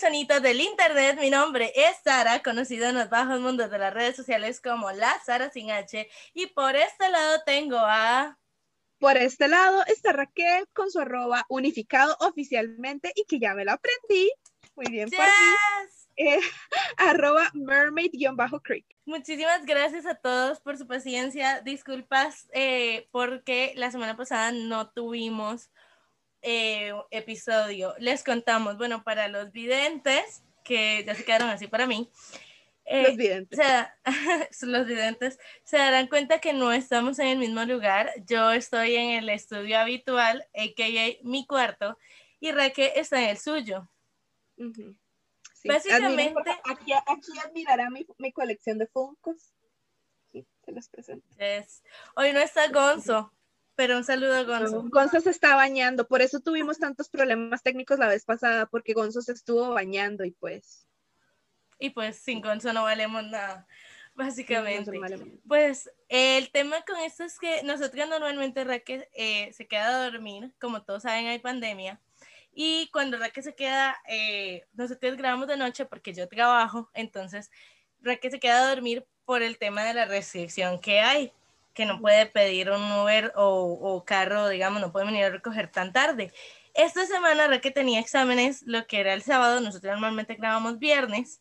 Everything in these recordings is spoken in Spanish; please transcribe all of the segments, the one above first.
Personitas del internet, mi nombre es Sara, conocida en los bajos mundos de las redes sociales como la Sara sin H y por este lado tengo a... Por este lado está Raquel con su arroba unificado oficialmente y que ya me lo aprendí. Muy bien por mí. Eh, arroba mermaid-creek. Muchísimas gracias a todos por su paciencia, disculpas eh, porque la semana pasada no tuvimos eh, episodio. Les contamos, bueno, para los videntes, que ya se quedaron así para mí. eh, Los videntes. O sea, los videntes se darán cuenta que no estamos en el mismo lugar. Yo estoy en el estudio habitual, a.k.a. mi cuarto, y Raque está en el suyo. Ujú. Sí. Básicamente- Admiren, aquí, aquí admirará mi, mi colección de Funkos. Sí, se los presento. Es- Hoy no está Gonzo, pero un saludo a Gonzo. Gonzo se está bañando, por eso tuvimos tantos problemas técnicos la vez pasada, porque Gonzo se estuvo bañando y pues. Y pues sin Gonzo no valemos nada, básicamente. No Pues el tema con esto es que nosotros normalmente Raque eh, se queda a dormir, como todos saben hay pandemia, y cuando Raque se queda, eh, nosotros grabamos de noche porque yo trabajo, entonces Raque se queda a dormir por el tema de la restricción que hay, que no puede pedir un Uber o, o carro, digamos, no puede venir a recoger tan tarde. Esta semana Raque tenía exámenes, lo que era el sábado, nosotros normalmente grabamos viernes,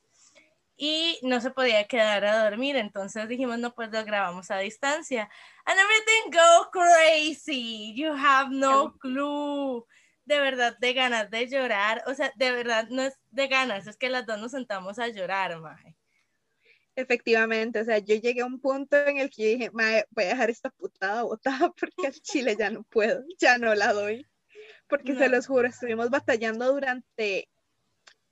y no se podía quedar a dormir, entonces dijimos, no, pues lo grabamos a distancia. And everything go crazy, you have no clue. De verdad, de ganas de llorar, o sea, de verdad no es de ganas, es que las dos nos sentamos a llorar, maje. Efectivamente, o sea, yo llegué a un punto en el que yo dije, "Mae, voy a dejar esta putada botada porque al chile ya no puedo, ya no la doy. Porque se No. los juro, estuvimos batallando durante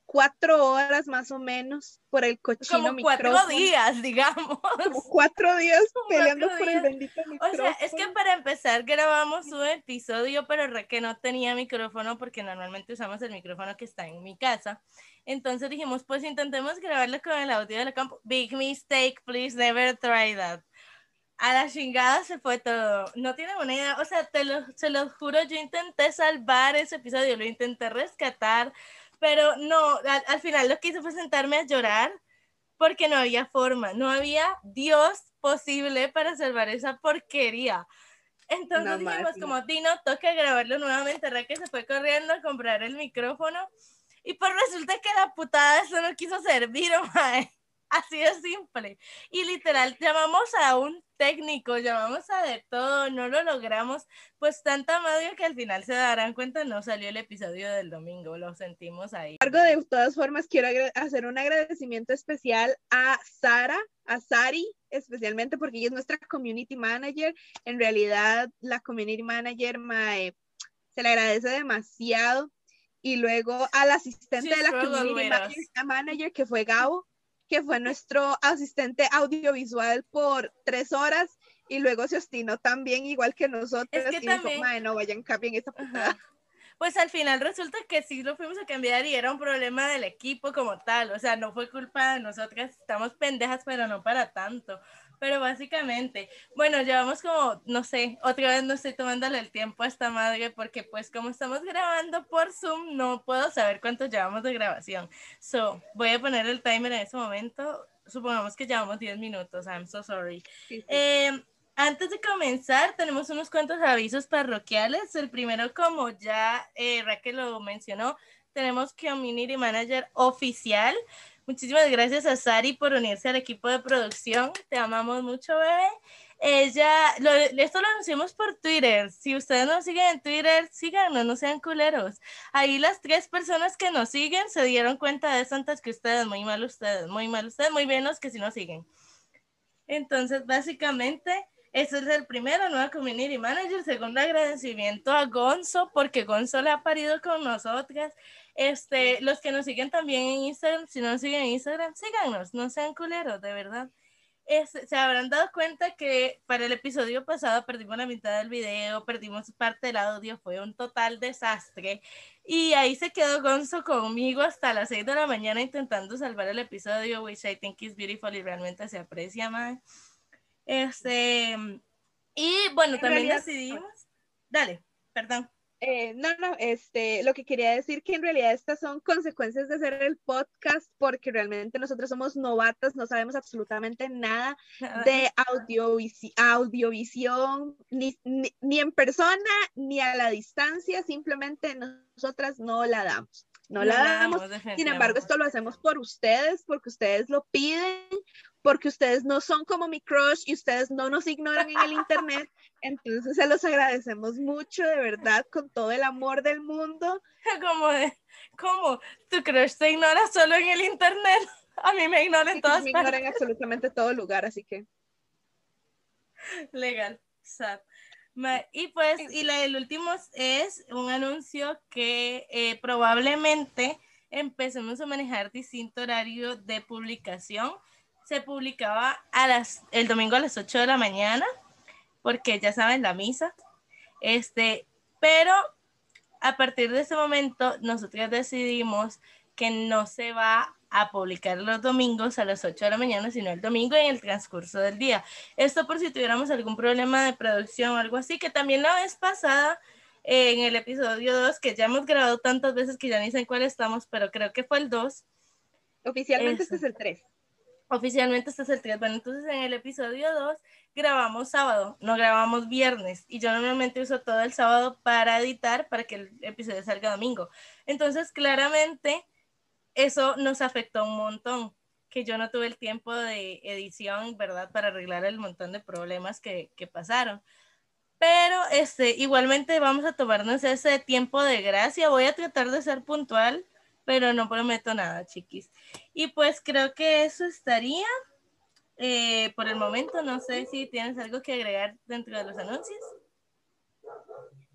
cuatro horas más o menos por el cochino Como cuatro micrófono. días, digamos. Como cuatro días peleando cuatro por el días. bendito O micrófono. sea, es que para empezar grabamos un episodio, pero que no tenía micrófono porque normalmente usamos el micrófono que está en mi casa. Entonces dijimos, pues intentemos grabarlo con el audio de la campo. Big mistake, please never try that. A la chingada se fue todo. No tienen una idea. O sea, te lo, se los juro, yo intenté salvar ese episodio, lo intenté rescatar, pero no, al, al final lo que hice fue sentarme a llorar porque no había forma, no había Dios posible para salvar esa porquería. Entonces No, dijimos madre. como, Dino, toca grabarlo nuevamente, Raque se fue corriendo a comprar el micrófono y pues resulta que la putada eso no quiso servir, mae. Así de simple. Y literal, llamamos a un técnico, llamamos a de todo, no lo logramos. Pues tanta madre que al final se darán cuenta, no salió el episodio del domingo, lo sentimos ahí. de todas formas, quiero hacer un agradecimiento especial a Sara, a Sari, especialmente porque ella es nuestra community manager. En realidad, la community manager mae, se le agradece demasiado. Y luego al asistente de la community manager, que fue Gabo, que fue nuestro asistente audiovisual por tres horas. Y luego se obstinó también, igual que nosotros. Es que y dijo, también- "Mae, no vayan, cambien esa putada. Ajá. Pues al final resulta que sí lo fuimos a cambiar y era un problema del equipo como tal, o sea, no fue culpa de nosotras, estamos pendejas, pero no para tanto. Pero básicamente, bueno, llevamos como, no sé, otra vez no estoy tomándole el tiempo a esta madre porque pues como estamos grabando por Zoom, no puedo saber cuánto llevamos de grabación. So, voy a poner el timer en ese momento. Supongamos que llevamos 10 minutos, I'm so sorry. Sí, sí. Eh, antes de comenzar, tenemos unos cuantos avisos parroquiales. El primero, como ya eh, Raquel lo mencionó, tenemos Community Manager oficial. Muchísimas gracias a Sari por unirse al equipo de producción. Te amamos mucho, bebé. Ella, lo- esto lo anunciamos por Twitter. Si ustedes nos siguen en Twitter, síganos, no sean culeros. Ahí las tres personas que nos siguen se dieron cuenta de eso antes que ustedes. Muy mal ustedes, muy mal ustedes, muy bien los que sí nos siguen. Entonces, básicamente, Ese es el primero, nueva community manager. Segundo, agradecimiento a Gonzo, porque Gonzo le ha parido con nosotras. Este, los que nos siguen también en Instagram, si no nos siguen en Instagram, síganos, no sean culeros, de verdad. se habrán dado cuenta que para el episodio pasado perdimos la mitad del video, perdimos parte del audio, fue un total desastre. Y ahí se quedó Gonzo conmigo hasta las 6 de la mañana intentando salvar el episodio, which I think is beautiful y realmente se aprecia más. Este, y bueno, también decidimos. Dale, perdón. Eh, no, no, este, lo que quería decir que en realidad estas son consecuencias de hacer el podcast porque realmente nosotros somos novatas, no sabemos absolutamente nada de audiovisión, ni, ni, en persona ni a la distancia, simplemente nosotras no la damos. No, la damos. Sin embargo, esto lo hacemos por ustedes, porque ustedes lo piden, porque ustedes no son como mi crush y ustedes no nos ignoran en el internet. Entonces se los agradecemos mucho, de verdad, con todo el amor del mundo. Como de, ¿cómo? ¿Tu crush te ignora solo en el internet? A mí me ignoran en todas Me ignoran en absolutamente todo lugar, así que. Legal, sad. Y pues, y la, el último es un anuncio que eh, probablemente empecemos a manejar distinto horario de publicación se publicaba a las, el domingo a las 8 de la mañana, porque ya saben, la misa. Este, pero a partir de ese momento, nosotros decidimos que no se va a publicar los domingos a las 8 de la mañana, sino el domingo en el transcurso del día. Esto por si tuviéramos algún problema de producción o algo así, que también la vez pasada, en el episodio 2, que ya hemos grabado tantas veces que ya ni sé en cuál estamos, pero creo que fue el 2. Oficialmente este es el 3 oficialmente este es el 3. Bueno, entonces en el episodio 2 grabamos sábado, no grabamos viernes. Y yo normalmente uso todo el sábado para editar para que el episodio salga domingo. Entonces, claramente, eso nos afectó un montón. Que yo no tuve el tiempo de edición, ¿verdad? Para arreglar el montón de problemas que, que pasaron. Pero este, igualmente vamos a tomarnos ese tiempo de gracia. Voy a tratar de ser puntual pero no prometo nada, chiquis. Y pues creo que eso estaría eh, por el momento. No sé si tienes algo que agregar dentro de los anuncios.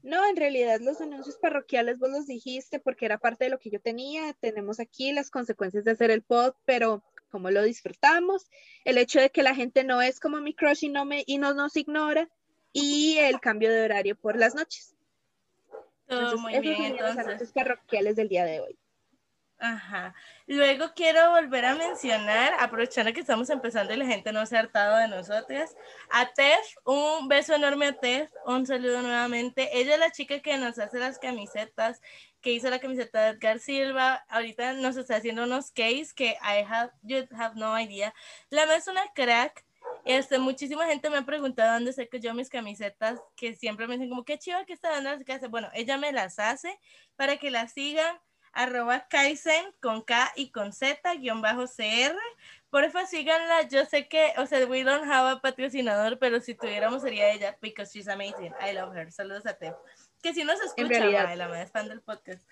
No, en realidad los anuncios parroquiales vos los dijiste porque era parte de lo que yo tenía. Tenemos aquí las consecuencias de hacer el pod, pero como lo disfrutamos, el hecho de que la gente no es como mi crush y no, me, y no nos ignora, y el cambio de horario por las noches. Todo muy bien, entonces. Los anuncios parroquiales del día de hoy. Ajá. Luego quiero volver a mencionar, aprovechando que estamos empezando y la gente no se ha hartado de nosotras, a Tef, un beso enorme a Tef, un saludo nuevamente. Ella es la chica que nos hace las camisetas, que hizo la camiseta de Edgar Silva, ahorita nos está haciendo unos case que I have, you have no idea. La más una crack. Este, muchísima gente me ha preguntado dónde saco yo mis camisetas, que siempre me dicen como, qué chiva que está dando las casas. Bueno, ella me las hace para que las sigan arroba Kaizen con K y con Z, guion bajo CR. Porfa, síganla. Yo sé que, o sea, we don't have a patrocinador, pero si tuviéramos sería ella, because she's amazing. I love her. Saludos a Tef. Que si nos escucha, la más fan del podcast.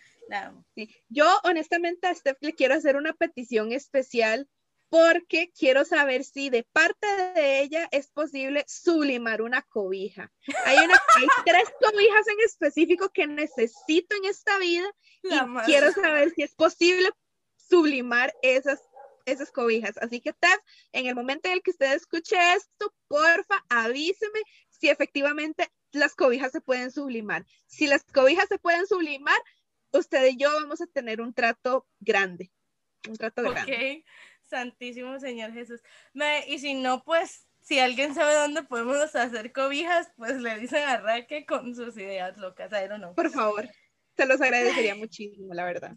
Sí. Yo, honestamente, a Steph le quiero hacer una petición especial porque quiero saber si de parte de ella es posible sublimar una cobija. Hay, una, hay tres cobijas en específico que necesito en esta vida y quiero saber si es posible sublimar esas, esas cobijas. Así que, Tef, en el momento en el que usted escuche esto, porfa, avíseme si efectivamente las cobijas se pueden sublimar. Si las cobijas se pueden sublimar, usted y yo vamos a tener un trato grande. Un trato grande. Santísimo Señor Jesús. y si no, pues, si alguien sabe dónde podemos hacer cobijas, pues le dicen a Raque con sus ideas locas, I no. Por favor, se los agradecería muchísimo, la verdad.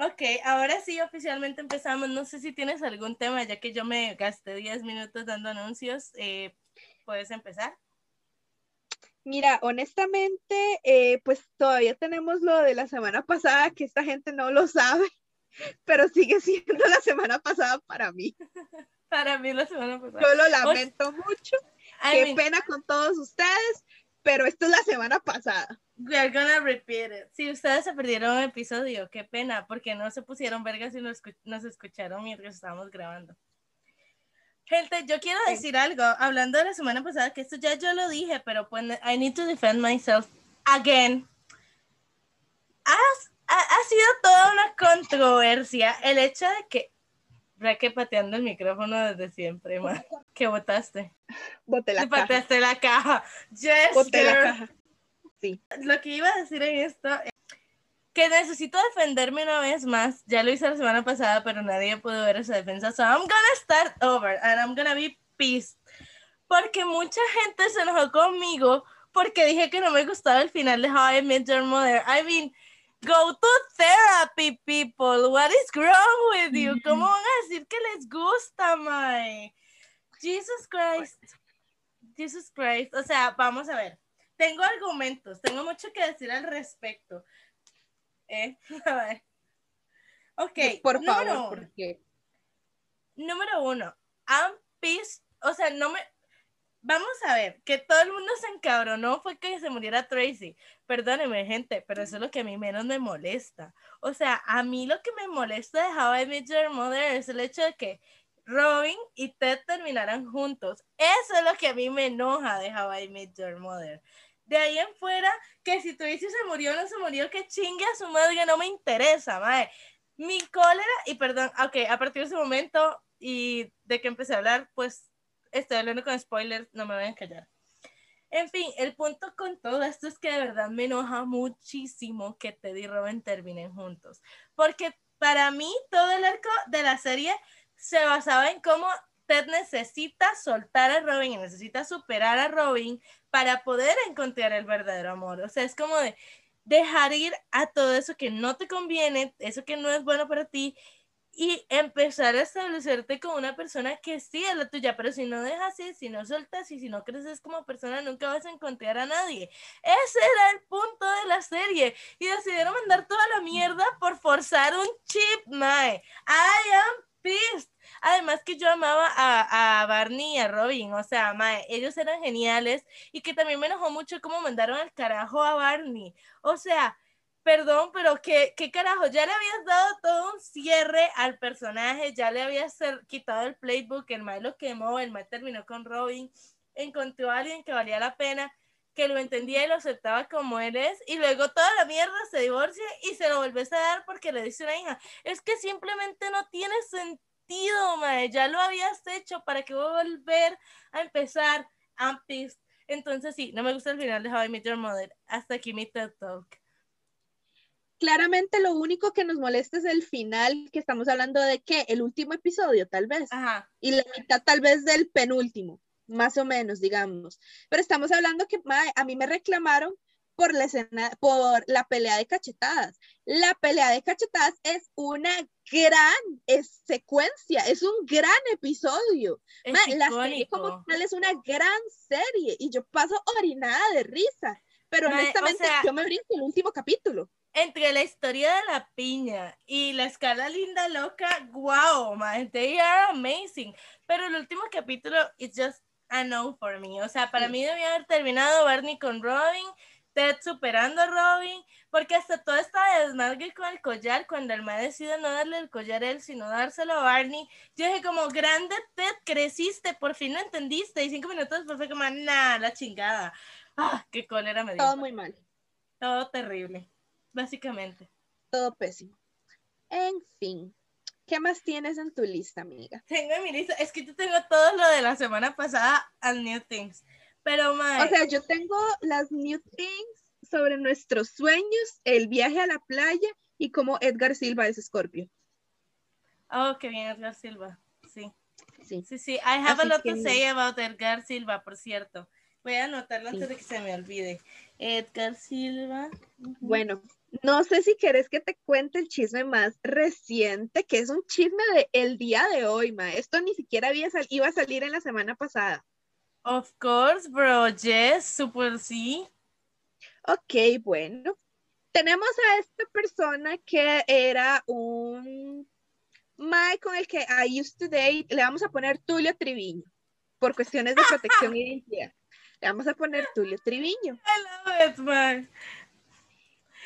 Ok, ahora sí, oficialmente empezamos. No sé si tienes algún tema, ya que yo me gasté 10 minutos dando anuncios. Eh, ¿Puedes empezar? Mira, honestamente, eh, pues todavía tenemos lo de la semana pasada, que esta gente no lo sabe pero sigue siendo la semana pasada para mí. Para mí la semana pasada. Yo lo lamento mucho. Qué pena con todos ustedes, pero esto es la semana pasada. We're gonna repeat it. Si ustedes se perdieron un episodio, qué pena, porque no se pusieron vergas y nos, nos escucharon mientras estábamos grabando. Gente, yo quiero decir algo, hablando de la semana pasada, que esto ya yo lo dije, pero pues I need to defend myself again. Has- ha, ha sido toda una controversia el hecho de que Raque pateando el micrófono desde siempre, ma. que votaste. Bote la Te caja. pateaste la caja. Yes, Bote la caja. Sí. Lo que iba a decir en esto es que necesito defenderme una vez más. Ya lo hice la semana pasada, pero nadie pudo ver esa defensa. So I'm gonna start over and I'm gonna be pissed. Porque mucha gente se enojó conmigo porque dije que no me gustaba el final de How I Met Your Mother. I mean, go to therapy, people. What is wrong with you? ¿Cómo van a decir que les gusta, Mae? Jesus Christ. Jesus Christ. O sea, vamos a ver. Tengo argumentos, tengo mucho que decir al respecto. Eh, a ver. Ok, Por número favor, uno. porque Número uno, I'm pissed, o sea, no me... Vamos a ver, que todo el mundo se encabronó fue que se muriera Tracy. Perdónenme, gente, pero eso es lo que a mí menos me molesta. O sea, a mí lo que me molesta de How I Met Your Mother es el hecho de que Robin y Ted terminaran juntos. Eso es lo que a mí me enoja de How I Met Your Mother. De ahí en fuera, que si Tracy se murió o no se murió, que chingue a su madre, no me interesa, mae. Mi cólera, y perdón, ok, a partir de ese momento y de que empecé a hablar, pues estoy hablando con spoilers, no me voy a callar. En fin, el punto con todo esto es que de verdad me enoja muchísimo que Ted y Robin terminen juntos. Porque para mí todo el arco de la serie se basaba en cómo Ted necesita soltar a Robin y necesita superar a Robin para poder encontrar el verdadero amor. O sea, es como de dejar ir a todo eso que no te conviene, eso que no es bueno para ti y empezar a establecerte como una persona que sí es la tuya, pero si no dejas ir, si no sueltas y si no creces como persona, nunca vas a encontrar a nadie. Ese era el punto de la serie y decidieron mandar toda la mierda por forzar un chip, mae. I am pissed. Además que yo amaba a, a Barney y a Robin, o sea, mae, ellos eran geniales y que también me enojó mucho cómo mandaron al carajo a Barney. O sea, perdón, pero ¿qué, qué carajo? Ya le habías dado todo un cierre al personaje, ya le habías quitado el playbook, el mal lo quemó, el mal terminó con Robin, encontró a alguien que valía la pena, que lo entendía y lo aceptaba como él es, y luego toda la mierda se divorcia y se lo volvés a dar porque le dice una hija. Es que simplemente no tiene sentido, mae, ya lo habías hecho, ¿para que voy a volver a empezar? I'm. Entonces sí, no me gusta el final de How I Met Your Mother. Hasta aquí mi TED Talk. Claramente lo único que nos molesta es el final, que estamos hablando de que el último episodio, tal vez, Ajá. y la mitad tal vez del penúltimo, más o menos, digamos. Pero estamos hablando que a mí me reclamaron por la escena, por la pelea de cachetadas. La pelea de cachetadas es una gran es- secuencia, es un gran episodio. Mae, la serie como tal es una gran serie y yo paso orinada de risa. Pero o honestamente sea- yo me brinco el último capítulo. Entre la historia de la piña y la escala linda loca, wow, man, they are amazing. Pero el último capítulo, it's just a no for me. O sea, para Sí. mí debía haber terminado Barney con Robin, Ted superando a Robin, porque hasta todo esta desmadre con el collar, cuando el man decide no darle el collar a él, sino dárselo a Barney, yo dije como, grande Ted, creciste, por fin lo entendiste, y cinco minutos después fue como, nah, la chingada. Ah, qué cólera me dio. Todo muy mal. Todo terrible, básicamente. todo pésimo. En fin, ¿qué más tienes en tu lista, amiga? Tengo en mi lista, es que yo tengo todo lo de la semana pasada and new things. Pero, mae, O sea, yo tengo las new things sobre nuestros sueños, el viaje a la playa y cómo Edgar Silva es Scorpio. oh, qué bien, Edgar Silva. Sí, Sí. sí, sí. I have a Así lot que- to say about Edgar Silva, por cierto. Voy a anotarlo antes de que se me olvide. Edgar Silva. Bueno, no sé si querés que te cuente el chisme más reciente, que es un chisme de el día de hoy, ma. Esto ni siquiera había sal- iba a salir en la semana pasada. Of course, bro. Yes, super sí. Ok, bueno. Tenemos a esta persona que era un Mae con el que I used to date, le vamos a poner Tulio Triviño, por cuestiones de protección e identidad. Le vamos a poner Tulio Triviño, I love it, man.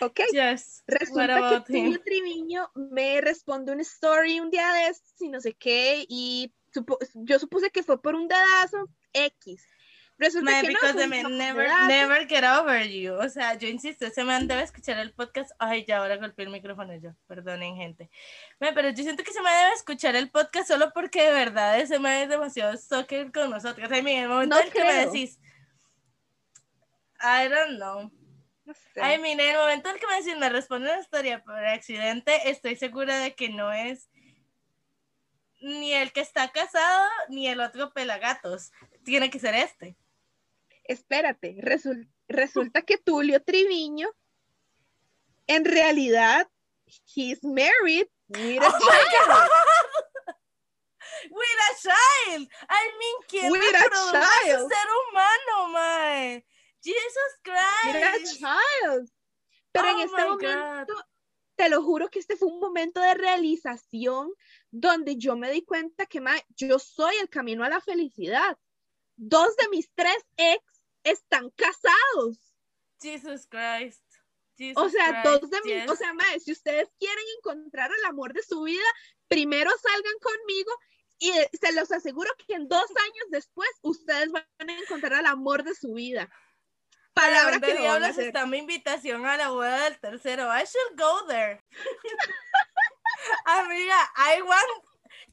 ¿Ok? Yes. Resulta que? Tulio Triviño me responde una story un día de estos y no sé qué, y supo- yo supuse que fue por un dedazo X. Resulta que no, because fue the un man never, never get over you. O sea, yo insisto, ese man debe escuchar el podcast. Ay, ya ahora golpeé el micrófono yo. Perdonen, gente. Mae, pero yo siento que se me debe escuchar el podcast solo porque de verdad ese man es demasiado stalker con nosotros. Ay, mira, el momento No en el que me creo. decís, I don't know. No sé. Ay, mire, en el momento en que me me responde una historia por accidente, estoy segura de que no es ni el que está casado ni el otro pelagatos. Tiene que ser este. Espérate, resul- resulta que Tulio Triviño, en realidad, he's married with a Oh my child. With a child. I mean, ¿quién With a a child. ser humano, mae? Jesus Christ. child. Pero en Oh este my momento, te lo juro que este fue un momento de realización donde yo me di cuenta que mae, yo soy el camino a la felicidad. Dos de mis tres ex están casados. Jesus Christ. Jesus O sea, Christ, dos de mis, yes. o sea, mae, si ustedes quieren encontrar el amor de su vida, primero salgan conmigo y eh, se los aseguro que en dos años después ustedes van a encontrar el amor de su vida. ¿Para Palabra dónde que no van a diablos hacer. está mi invitación a la boda del tercero? I should go there. Amiga, I want...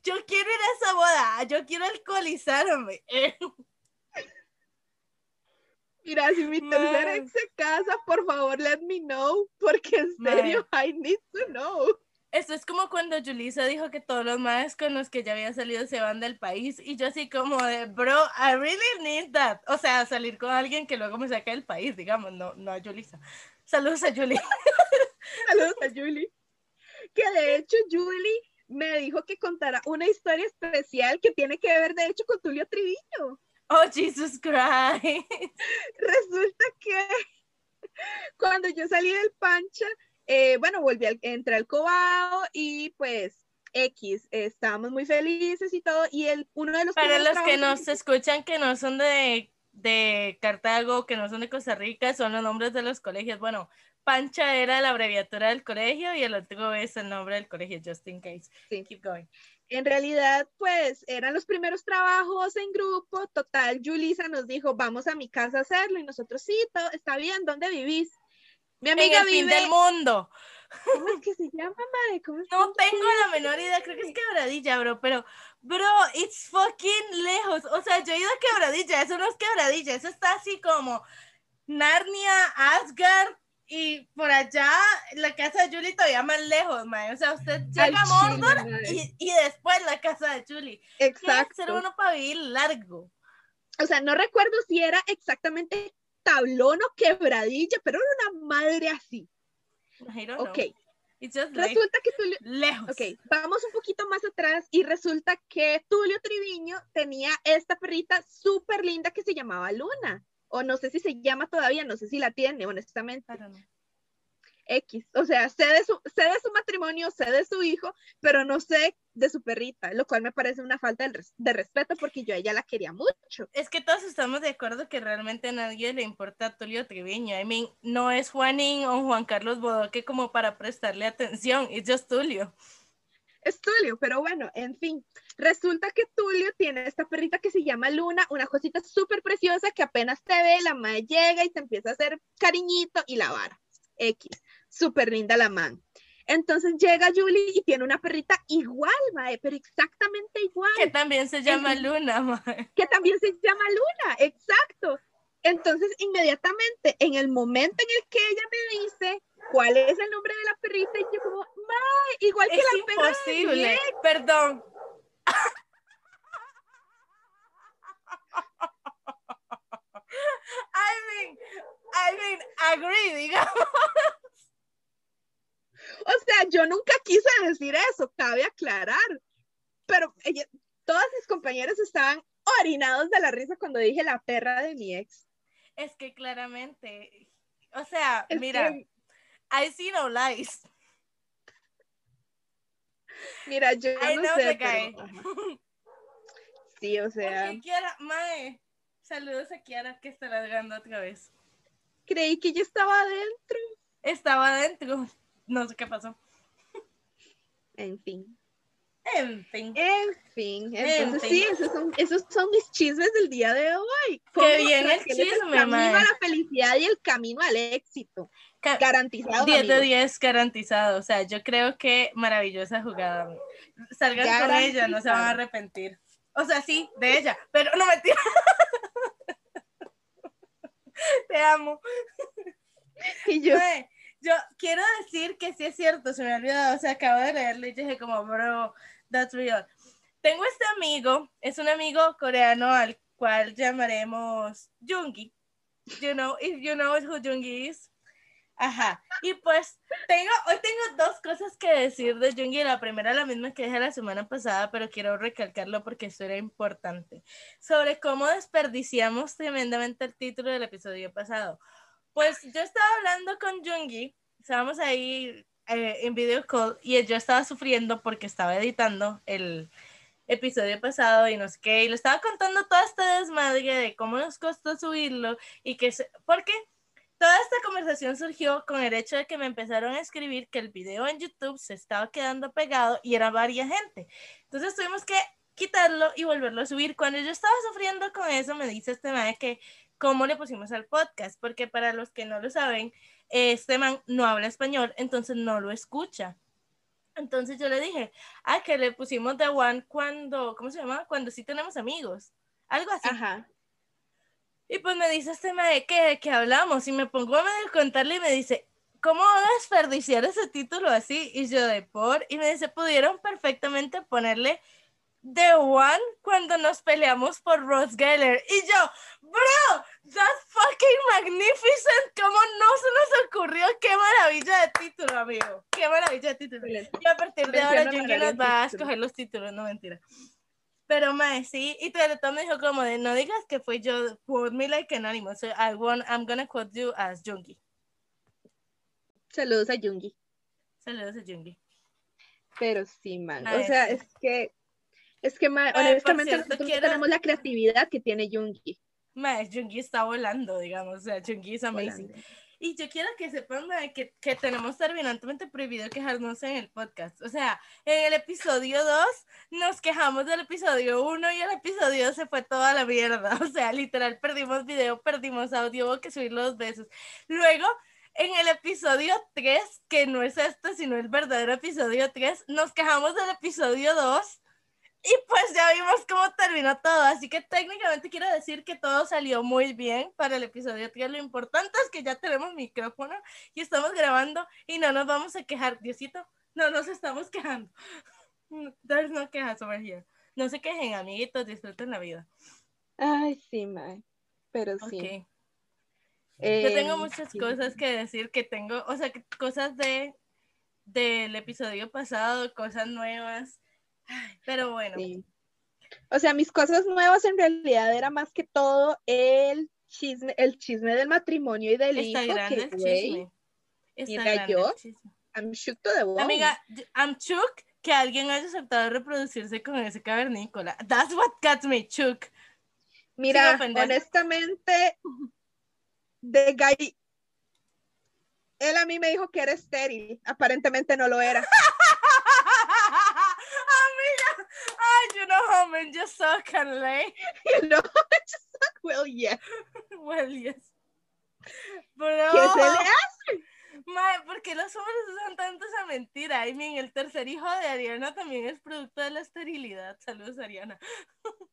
Yo quiero ir a esa boda. Yo quiero alcoholizarme. Mira, si mi tercer ex se casa, por favor, let me know, porque en serio, I need to know. Esto es como cuando Julissa dijo que todos los más con los que ya había salido se van del país y yo así como de, bro, I really need that. O sea, salir con alguien que luego me saque del país, digamos, no, no a Julissa. Saludos a Julie. Saludos a Julie. Que de hecho, Julie me dijo que contara una historia especial que tiene que ver, de hecho, con Tulio Triviño. Oh, Jesus Christ. Resulta que cuando yo salí del Pancha, eh, bueno, volví al, entré al Cobao y pues X, estábamos muy felices y todo, y el, uno de los Para los que nos escuchan que no son de, de Cartago, que no son de Costa Rica, son los nombres de los colegios. Bueno, Pancha era la abreviatura del colegio y el otro es el nombre del colegio, just in case. Sí. Keep going. En realidad, pues eran los primeros trabajos en grupo. Total, Julisa nos dijo, vamos a mi casa a hacerlo. Y nosotros, sí, todo está bien, ¿dónde vivís? Mi En amiga el fin del mundo. ¿Cómo es que se llama, madre? ¿Cómo es No tengo la menor idea, creo que es quebradilla, bro, pero, bro, it's fucking lejos. O sea, yo he ido a quebradilla, eso no es quebradilla, eso está así como Narnia, Asgard y por allá la casa de Julie todavía más lejos, mae. O sea, usted llega a Mordor y, y después la casa de Julie. Tiene que ser Exacto. uno para vivir largo. O sea, no recuerdo si era exactamente tablón o quebradilla, pero era una madre así. Ok, It's just like resulta que Tulio, lejos. ok, vamos un poquito más atrás y resulta que Tulio Triviño tenía esta perrita súper linda que se llamaba Luna. O no sé si se llama todavía, no sé si la tiene, honestamente. X. O sea, sé de, su, sé de su matrimonio, sé de su hijo, pero no sé de su perrita, lo cual me parece una falta de, res- de respeto porque yo a ella la quería mucho. Es que todos estamos de acuerdo que realmente a nadie le importa a Tulio Triviño. I mean, no es Juanín o Juan Carlos Bodoque como para prestarle atención. It's just Tulio. Es Tulio, pero bueno, en fin. Resulta que Tulio tiene esta perrita que se llama Luna, una cosita súper preciosa que apenas te ve, la madre llega y te empieza a hacer cariñito y la vara. X. Súper linda la man. Entonces llega Julie y tiene una perrita igual, mae, pero exactamente igual. Que también se llama Luna, mae. que también se llama Luna, exacto. Entonces, inmediatamente, en el momento en el que ella me dice cuál es el nombre de la perrita, y yo como, mae, igual que Es la perra de imposible. Diego". Perdón. I mean, I mean, agree, digamos. O sea, yo nunca quise decir eso, cabe aclarar. Pero ella, todas mis compañeras estaban orinados de la risa cuando dije la perra de mi ex. Es que claramente, o sea, Es mira, que, I see no lies. mira, yo I no sé, pero, sí, o sea, Porque Kiara, mae, saludos a Kiara que está ladrando otra vez. creí que ella estaba adentro. Estaba adentro, no sé qué pasó. En fin. En fin. En fin, entonces fin. sí, esos son, esos son mis chismes del día de hoy. Qué bien el chisme, camino mae. a la felicidad y el camino al éxito. Ca- Garantizado. 10 de amigos. 10 garantizado. O sea, yo creo que maravillosa jugada. Salgan con ella, no se van a arrepentir. O sea, sí, de ella, pero no mentira. Te amo. Y yo, yo quiero decir que sí es cierto, se me ha olvidado. O sea, acabo de leerlo y dije como, bro, that's real. Tengo este amigo, es un amigo coreano al cual llamaremos Jungi. You know, if you know who Jungi is. Ajá. Y pues tengo, hoy tengo dos cosas que decir de Jungi. La primera, la misma que dije la semana pasada, pero quiero recalcarlo porque esto era importante. Sobre cómo desperdiciamos tremendamente el título del episodio pasado. Pues yo estaba hablando con Jungi, estábamos ahí eh, en video call y yo estaba sufriendo porque estaba editando el episodio pasado y no sé qué, y le estaba contando toda esta desmadre de cómo nos costó subirlo y que, porque toda esta conversación surgió con el hecho de que me empezaron a escribir que el video en YouTube se estaba quedando pegado y era varias gente. Entonces tuvimos que quitarlo y volverlo a subir. Cuando yo estaba sufriendo con eso, me dice este man que cómo le pusimos al podcast, porque para los que no lo saben, este man no habla español, entonces no lo escucha. Entonces yo le dije, ah, que le pusimos The One cuando, ¿cómo se llama? Cuando sí tenemos amigos, algo así. ajá. Y pues me dice este mae que, que hablamos y me pongo a contarle y me dice, ¿cómo van a desperdiciar ese título así? Y yo de por, y me dice, pudieron perfectamente ponerle The One cuando nos peleamos por Ross Geller. Y yo, bro, that's fucking magnificent. ¿Cómo no se nos ocurrió? Qué maravilla de título, amigo. Qué maravilla de título. Y a partir de ahora honoraria nos va a escoger los títulos, no mentira. Pero mae, sí, y Teletón me dijo como de no digas que fue yo, quote me like an animal, so I want, I'm gonna quote you as Jungi. Saludos a Jungi. Saludos a Jungi. Pero sí, man. A O sea, es que, es que, Ay, por honestamente, cierto, nosotros no quiero- tenemos la creatividad que tiene Jungi. Mae, Jungi está volando, digamos, o sea, Jungi es amazing. Volando. Y yo quiero que sepan mae, que, que tenemos terminantemente prohibido quejarnos en el podcast. O sea, en el episodio 2 nos quejamos del episodio 1 y el episodio 2 se fue toda la mierda. O sea, literal, perdimos video, perdimos audio, hubo que subirlo dos veces. Luego, en el episodio 3, que no es este, sino el verdadero episodio 3, nos quejamos del episodio 2 y pues ya vimos cómo terminó todo, así que técnicamente quiero decir que todo salió muy bien para el episodio 3. Lo importante es que ya tenemos micrófono y estamos grabando y no nos vamos a quejar. Diosito, no nos estamos quejando. There's no quejas over here. No se quejen, amiguitos, disfruten la vida. Ay, sí, man. Pero sí. Yo tengo Em, muchas sí. cosas que decir, que tengo, o sea, cosas de del episodio pasado, cosas nuevas. Pero bueno, Sí. O sea, mis cosas nuevas en realidad era más que todo el chisme, el chisme del matrimonio y del está hijo. grande que, el chisme. Está mira, grande yo- el chisme. I'm shook to the bone. Amiga, I'm shook que alguien haya aceptado reproducirse con ese cavernícola. That's what got me shook. Mira, honestamente, de guy, él a mí me dijo que era estéril. Aparentemente no lo era. Amiga, ay, you know how men just suck and lay. You know? Just like, well, yeah. Well, yes. Bro. ¿Qué se le hace? Mae, ¿por qué los hombres usan tanto esa mentira? I mean, el tercer hijo de Ariana también es producto de la esterilidad. Saludos, Ariana.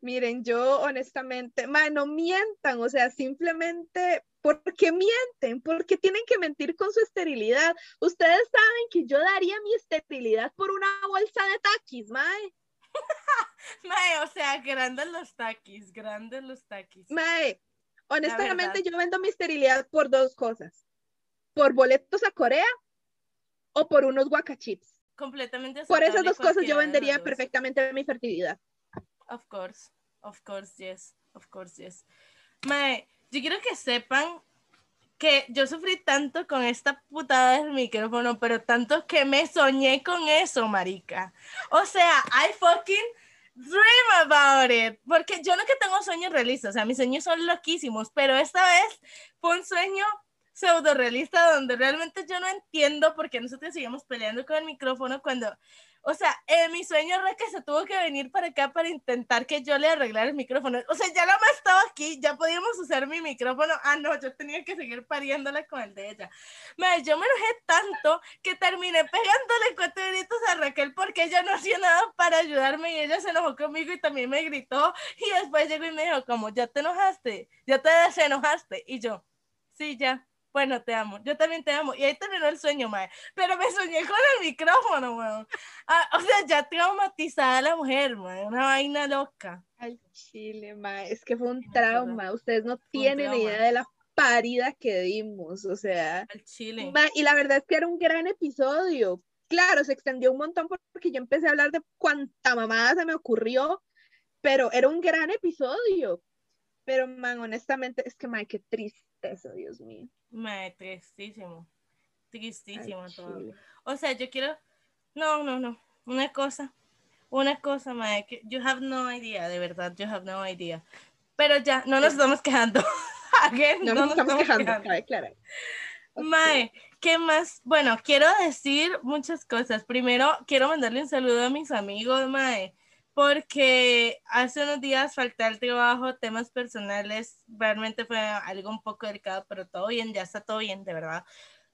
Miren, yo honestamente, ma, no mientan, o sea, simplemente, ¿por qué mienten? ¿Por qué tienen que mentir con su esterilidad? Ustedes saben que yo daría mi esterilidad por una bolsa de taquis, mae. Mae, o sea, grandes los taquis, grandes los taquis. Mae, honestamente yo vendo mi esterilidad por dos cosas. Por boletos a Corea o por unos guacachips. Completamente Por esas dos cosas yo vendería perfectamente mi fertilidad. Of course, of course, yes, of course, yes. Mae, yo quiero que sepan que yo sufrí tanto con esta putada del micrófono, pero tanto que me soñé con eso, marica. O sea, I fucking dream about it. Porque yo no que tengo sueños realistas, o sea, mis sueños son loquísimos, pero esta vez fue un sueño pseudo realista donde realmente yo no entiendo por qué nosotros seguimos peleando con el micrófono cuando O sea, en mi sueño que se tuvo que venir para acá para intentar que yo le arreglara el micrófono. O sea, ya la más estaba aquí, ya podíamos usar mi micrófono. Ah, no, yo tenía que seguir pariéndole con el de ella. Madre, yo me enojé tanto que terminé pegándole cuatro gritos a Raquel porque ella no hacía nada para ayudarme y ella se enojó conmigo y también me gritó. Y después llegó y me dijo, como, ya te enojaste, ya te desenojaste. Y yo, sí, ya bueno, te amo, yo también te amo. Y ahí terminó el sueño, mae. Pero me soñé con el micrófono, weón. Ah, o sea, ya traumatizada la mujer, mae. Una vaina loca. Al chile, mae. Es que fue un trauma. Ustedes no tienen idea de la parida que dimos, o sea. Al chile. y la verdad es que era un gran episodio. Claro, se extendió un montón porque yo empecé a hablar de cuánta mamada se me ocurrió, pero era un gran episodio. Pero, man, honestamente, es que, man, qué triste eso, Dios mío. Me, tristísimo. Tristísimo todo. O sea, yo quiero. No, no, no. Una cosa. Una cosa, mae. Que you have no idea, de verdad. You have no idea. Pero ya, no nos estamos quejando. no, nos, estamos, quejando, claro. Mae, ¿qué más? Bueno, quiero decir muchas cosas. Primero, quiero mandarle un saludo a mis amigos, Mae porque hace unos días falté al trabajo, temas personales, realmente fue algo un poco delicado, pero todo bien, ya está todo bien, de verdad.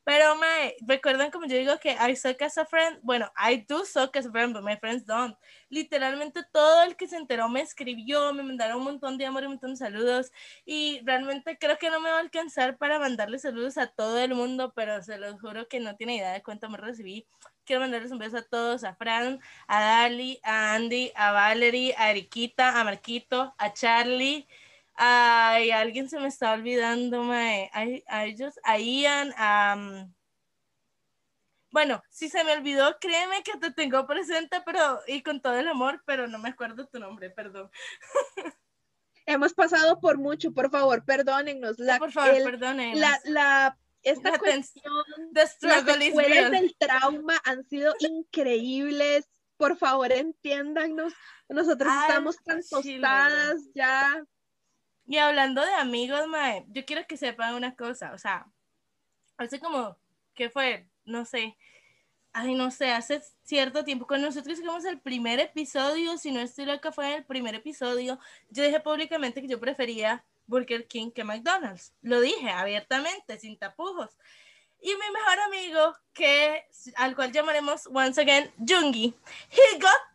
Pero me recuerdan como yo digo que I suck as a friend. Bueno, I do suck as a friend, but my friends don't. Literalmente todo el que se enteró me escribió, me mandaron un montón de amor y un montón de saludos. Y realmente creo que no me va a alcanzar para mandarle saludos a todo el mundo, pero se los juro que no tiene idea de cuánto me recibí. Quiero mandarles un beso a todos, a Fran, a Dali, a Andy, a Valerie, a Eriquita, a Marquito, a Charlie. Ay, alguien se me está olvidando, mae. A, ellos, a Ian, a... Bueno, si se me olvidó, créeme que te tengo presente, pero y con todo el amor, pero no me acuerdo tu nombre, perdón. Hemos pasado por mucho, por favor, perdónennos. La, por favor, perdónennos. La, la, esta cuestión, las secuelas del trauma han sido increíbles. Por favor, entiéndanos. Nosotros estamos tan tostadas ya. Y hablando de amigos, mae, yo quiero que sepan una cosa, o sea, hace como, ¿qué fue? No sé, ay, no sé, hace cierto tiempo, cuando nosotros hicimos el primer episodio, si no estoy loca, fue el primer episodio, yo dije públicamente que yo prefería Burger King que McDonald's. Lo dije abiertamente, sin tapujos. Y mi mejor amigo, que, al cual llamaremos once again Jungi, he got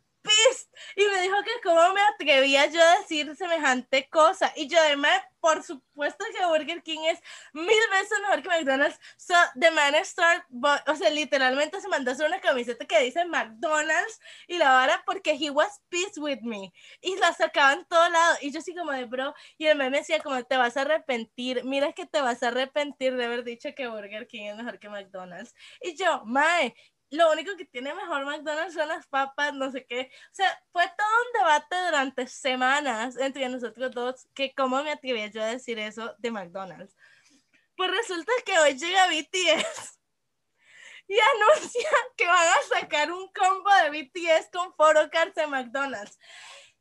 y me dijo que cómo me atrevía yo a decir semejante cosa. Y yo además, por supuesto que Burger King es mil veces mejor que McDonald's. So, the man start, o sea, literalmente se mandó a hacer una camiseta que dice McDonald's y la vara porque he was pissed with me. Y la sacaba en todo lado. Y yo así como de bro. Y el me decía como, te vas a arrepentir. Mira que te vas a arrepentir de haber dicho que Burger King es mejor que McDonald's. Y yo, mae, lo único que tiene mejor McDonald's son las papas, no sé qué. O sea, fue todo un debate durante semanas entre nosotros dos, que cómo me atreví yo a decir eso de McDonald's. Pues resulta que hoy llega BTS y anuncia que van a sacar un combo de BTS con Foro Cards de McDonald's.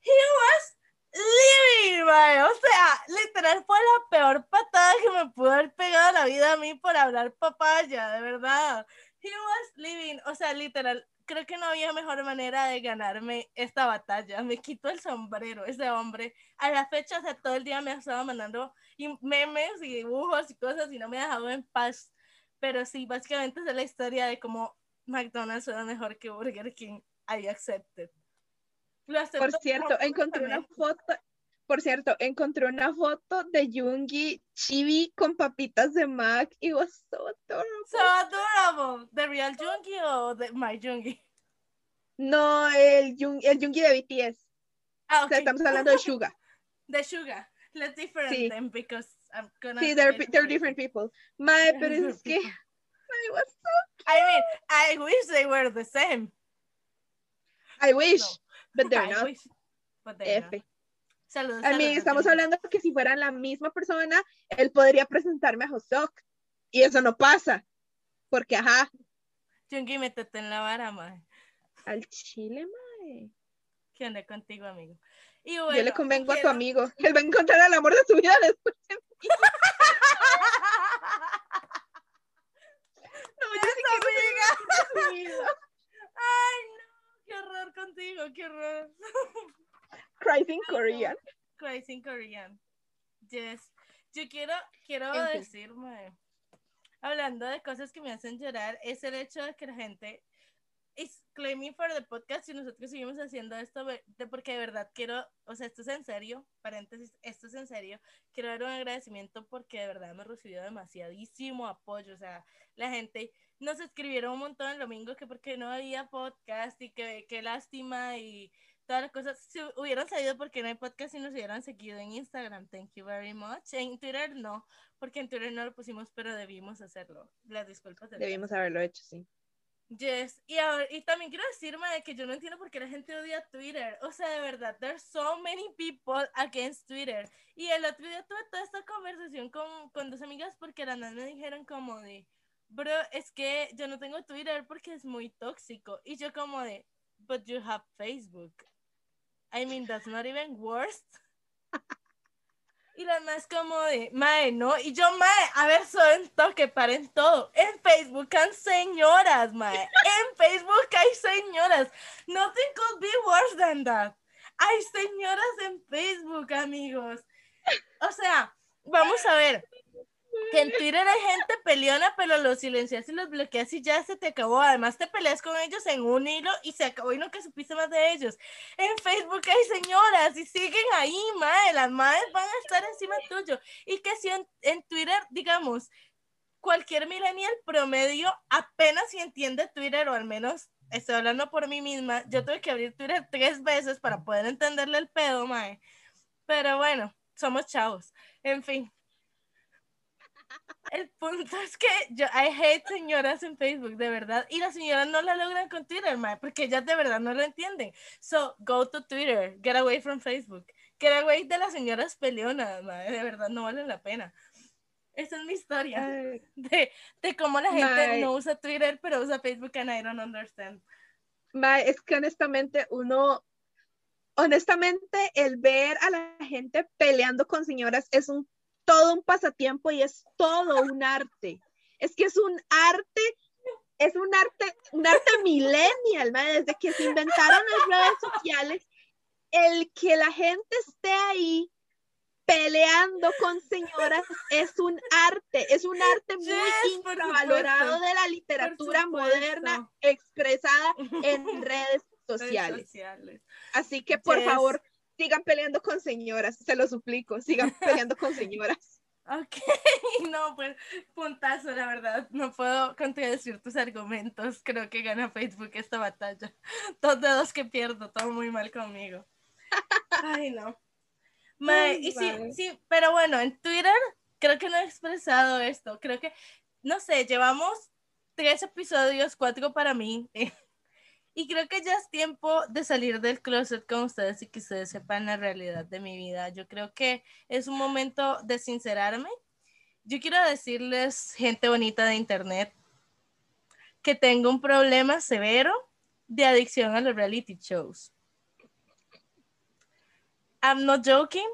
He was living, O sea, literal fue la peor patada que me pudo haber pegado la vida a mí por hablar papaya, de verdad. He was living, o sea, literal, creo que no había mejor manera de ganarme esta batalla. Me quito el sombrero, ese hombre. A la fecha, o sea, todo el día me ha estado mandando memes y dibujos y cosas y no me ha dejado en paz. Pero sí, básicamente es la historia de cómo McDonald's era mejor que Burger King. I accepted. Por cierto, encontré una foto, por cierto, encontré una foto de Jungi Chibi con papitas de Mac y was so adorable. So adorable. ¿The real Jungi o de my Jungi? No, el, el Jungi de BTS. Ah, okay. estamos hablando de Suga. De Suga. Let's different sí. them because I'm gonna. Sí, they're, they're different people. My, pero es que. I was so cute. I mean, I wish they were the same. I wish, no. but they're I not. Wish, but they're F. Not. Saludos, a mí estamos hablando que si fueran la misma persona, él podría presentarme a Hosok. Y eso no pasa. Porque, ajá. Chungi, métete en la vara, mae. Al chile, mae. ¿Qué onda contigo, amigo? Y bueno, Yo le convengo a tu amigo. Él va a encontrar el amor de su vida después. no, yo sí amiga. Ay, no. Qué qué horror. Cries in Korean. Cries in Korean. Yes. Yo quiero, quiero En fin. decir, mae, hablando de cosas que me hacen llorar, es el hecho de que la gente is claiming for the podcast y nosotros seguimos haciendo esto de- porque de verdad quiero, o sea, esto es en serio, paréntesis, esto es en serio, quiero dar un agradecimiento porque de verdad me recibió demasiadísimo apoyo, o sea, la gente nos escribieron un montón el domingo que porque no había podcast y que qué lástima y todas las cosas, si hubieran sabido por qué no hay podcast y nos hubieran seguido en Instagram, thank you very much, en Twitter no, porque en Twitter no lo pusimos, pero debimos hacerlo, las disculpas del Debimos haberlo hecho, sí. Yes, y, ahora- y también quiero decirme de que yo no entiendo por qué la gente odia Twitter. O sea, de verdad, there's so many people against Twitter. Y el otro día tuve toda esta conversación con, con dos amigas porque las dos me dijeron como de, bro, es que yo no tengo Twitter porque es muy tóxico. Y yo como de, but you have Facebook. I mean, that's not even worse. Y la más como de, mae, ¿no? Y yo, mae, a ver, solo en toque, paren todo. En Facebook hay señoras, mae. En Facebook hay señoras. Nothing could be worse than that. Hay señoras en Facebook, amigos. O sea, vamos a ver. Que en Twitter hay gente peleona, pero los silencias y los bloqueas y ya se te acabó. Además, te peleas con ellos en un hilo y se acabó y nunca supiste más de ellos. En Facebook hay señoras y siguen ahí, mae. Las madres van a estar encima tuyo. Y que si en, en Twitter, digamos, cualquier millennial promedio apenas si entiende Twitter, o al menos estoy hablando por mí misma, yo tuve que abrir Twitter tres veces para poder entenderle el pedo, mae. Pero bueno, somos chavos. En fin. El punto es que yo, I hate señoras en Facebook, de verdad. Y las señoras no la logran con Twitter, mae, porque ellas de verdad no lo entienden. So, go to Twitter, get away from Facebook. Get away de las señoras peleonas, de verdad no valen la pena. Esa es mi historia de, de cómo la gente no usa Twitter, pero usa Facebook and I don't understand. mae, es que honestamente uno, honestamente el ver a la gente peleando con señoras es un todo un pasatiempo y es todo un arte. Es que es un arte, es un arte, un arte millennial, desde que se inventaron las redes sociales, el que la gente esté ahí peleando con señoras es un arte, es un arte muy Yes, infravalorado supuesto. de la literatura moderna expresada en redes sociales. sociales. Así que por Yes. favor, sigan peleando con señoras, se lo suplico, sigan peleando con señoras. Ok, no, pues puntazo, la verdad. No puedo contradecir tus argumentos. Creo que gana Facebook esta batalla. Dos dedos que pierdo, todo muy mal conmigo. Ay, no. Y sí, sí, pero bueno, en Twitter creo que no he expresado esto. Creo que, no sé, llevamos tres episodios, cuatro para mí. Y creo que ya es tiempo de salir del closet con ustedes y que ustedes sepan la realidad de mi vida. Yo creo que es un momento de sincerarme. Yo quiero decirles, gente bonita de internet, que tengo un problema severo de adicción a los reality shows. I'm not joking.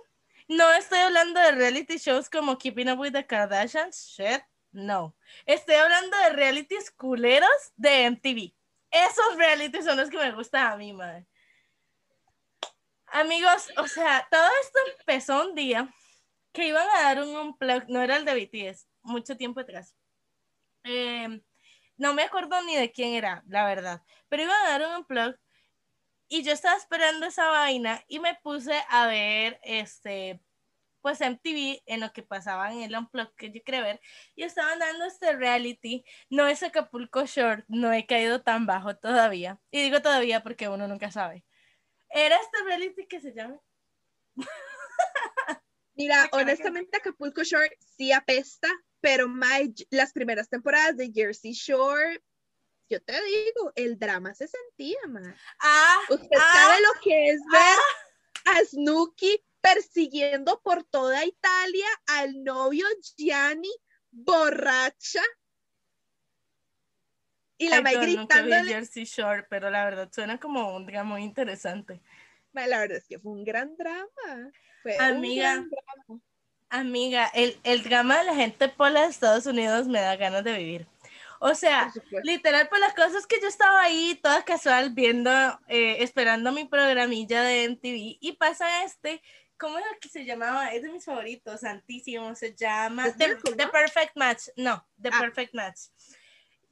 No estoy hablando de reality shows como Keeping Up with the Kardashians. Shit, no. Estoy hablando de realities culeros de MTV. Esos realities son los que me gustan a mí, madre. Amigos, o sea, todo esto empezó un día que iban a dar un unplug, no era el de BTS, mucho tiempo atrás. Eh, no me acuerdo ni de quién era, la verdad, pero iban a dar un unplug y yo estaba esperando esa vaina y me puse a ver este pues MTV en lo que pasaba en el unplug que yo quería ver y estaban dando este reality no es Acapulco Short no he caído tan bajo todavía y digo todavía porque uno nunca sabe. Era este reality que se llama Mira, honestamente Acapulco Shore sí apesta, pero mae, las primeras temporadas de Jersey Shore, yo te digo, el drama se sentía, mae. ah Usted Ah, sabe lo que es ver a Snooki persiguiendo por toda Italia al novio Gianni borracha y la Ay, mae yo nunca vi gritándole. Jersey Shore pero la verdad suena como un drama muy interesante La verdad es que fue un gran drama. Fue un Amiga. gran drama. Amiga, el, el drama de la gente pola de Estados Unidos me da ganas de vivir. O sea, Por literal, pues las cosas que yo estaba ahí toda casual viendo, eh, esperando mi programilla de MTV y pasa este, ¿cómo era que se llamaba? Es de mis favoritos, santísimo, se llama The. Perfect Match, no, The Ah. Perfect Match.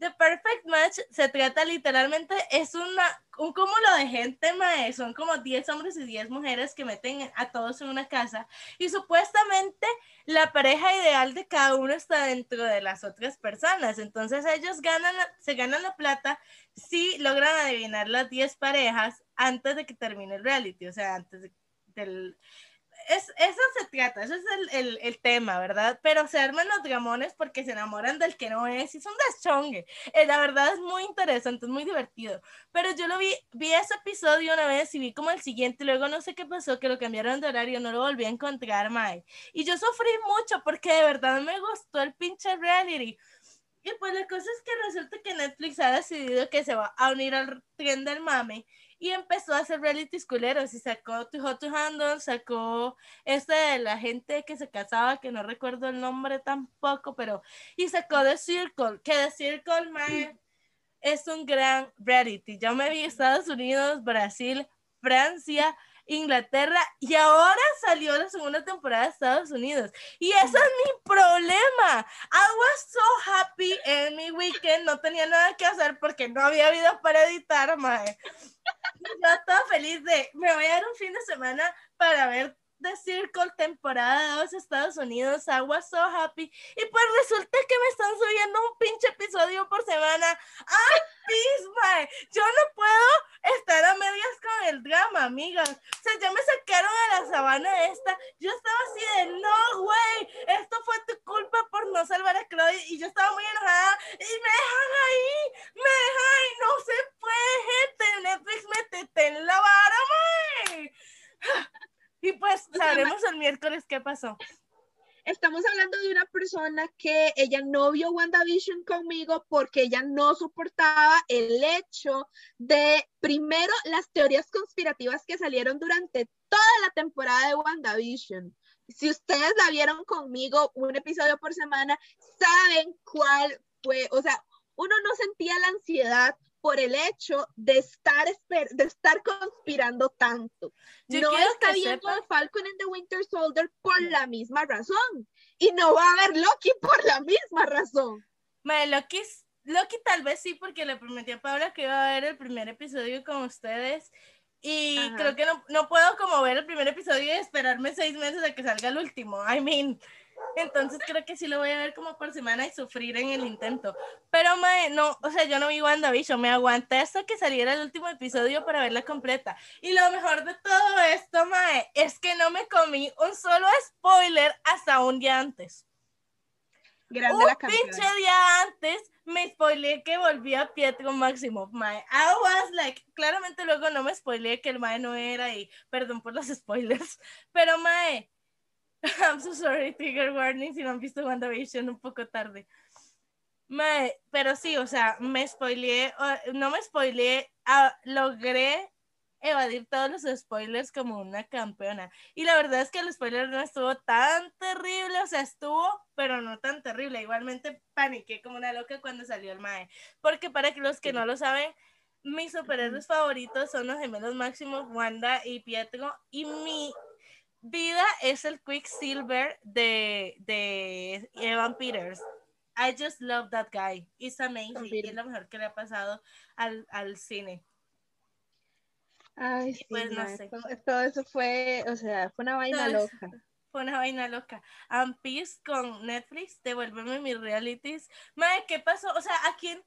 The Perfect Match se trata literalmente, es una, un cúmulo de gente, mae, son como 10 hombres y 10 mujeres que meten a todos en una casa y supuestamente la pareja ideal de cada uno está dentro de las otras personas. Entonces ellos ganan, se ganan la plata si logran adivinar las 10 parejas antes de que termine el reality, o sea, antes de- del... Es, eso se trata, eso es el, el, el tema, ¿verdad? Pero se arman los dramones porque se enamoran del que no es y es un deschongue. Eh, la verdad es muy interesante, es muy divertido. Pero yo lo vi, vi ese episodio una vez y vi como el siguiente, luego no sé qué pasó, que lo cambiaron de horario, no lo volví a encontrar, Mae. Y yo sufrí mucho porque de verdad me gustó el pinche reality. Y pues la cosa es que resulta que Netflix ha decidido que se va a unir al tren del mame y empezó a hacer reality culeros y sacó Too Hot to Handle, sacó este de la gente que se casaba, que no recuerdo el nombre tampoco, pero y sacó The Circle, que The Circle, mae, es un gran reality. Yo me vi Estados Unidos, Brasil, Francia, Inglaterra y ahora salió la segunda temporada de Estados Unidos. Y ese es mi problema. I was so happy en mi weekend, no tenía nada que hacer porque no había video para editar, mae. Yo estaba feliz de, me voy a dar un fin de semana para ver The Circle temporada 2 Estados Unidos, I was so happy. Y pues resulta que me están subiendo un pinche episodio por semana. ¡Ay, pis, mae! Yo no puedo estar a medias con el drama, amigas. O sea, ya me sacaron a la sabana esta. Yo estaba así de, no, güey, esto fue tu culpa por no salvar a Chloe. Y yo estaba muy enojada. Y me dejan ahí, me dejan ahí. No se puede, gente. Netflix, métete en la vara, mae. Y pues O sea, sabremos el miércoles qué Estamos hablando de una persona que ella no vio WandaVision conmigo porque ella no soportaba el hecho de, primero, las teorías conspirativas que salieron durante toda la temporada de WandaVision. Si ustedes la vieron conmigo un episodio por semana, saben cuál fue, o sea, uno no sentía la ansiedad por el hecho de estar, de estar conspirando tanto. Yo no está viendo sepan- a Falcon and the Winter Soldier por la misma razón. Y no va a haber Loki por la misma razón. Mae, Loki, Loki tal vez sí, porque le prometí a Paula que iba a ver el primer episodio con ustedes. Y Ajá. creo que no, no puedo como ver el primer episodio y esperarme seis meses a que salga el último. I mean. Entonces creo que sí lo voy a ver como por semana y sufrir en el intento. Pero mae, no, o sea, yo no vi WandaVision, me aguanté hasta que saliera el último episodio para verla completa. Y lo mejor de todo esto, mae, es que no me comí un solo spoiler hasta un día antes. Grande Un la pinche día antes me spoileé que volvía Pietro Máximo, mae. I was like, claramente luego no me spoileé que el mae no era y perdón por los spoilers, pero mae, I'm so sorry, trigger warning si no han visto WandaVision un poco tarde. Mae, pero sí, o sea, me spoileé, no me spoileé, ah, logré evadir todos los spoilers como una campeona. Y la verdad es que el spoiler no estuvo tan terrible, o sea, estuvo, pero no tan terrible. Igualmente paniqué como una loca cuando salió el Mae. Porque para los que no lo saben, mis superhéroes favoritos son los gemelos máximos, Wanda y Pietro. Y mi vida es el Quicksilver de, de Evan Peters. I just love that guy. It's amazing. Y es lo mejor que le ha pasado al, al cine. Ay, sí, pues, no sé. todo, todo eso fue, o sea, fue una vaina Todo eso. loca. Fue una vaina loca. And Peace con Netflix, devuélveme mis realities. Madre, ¿qué pasó? O sea, ¿a quién?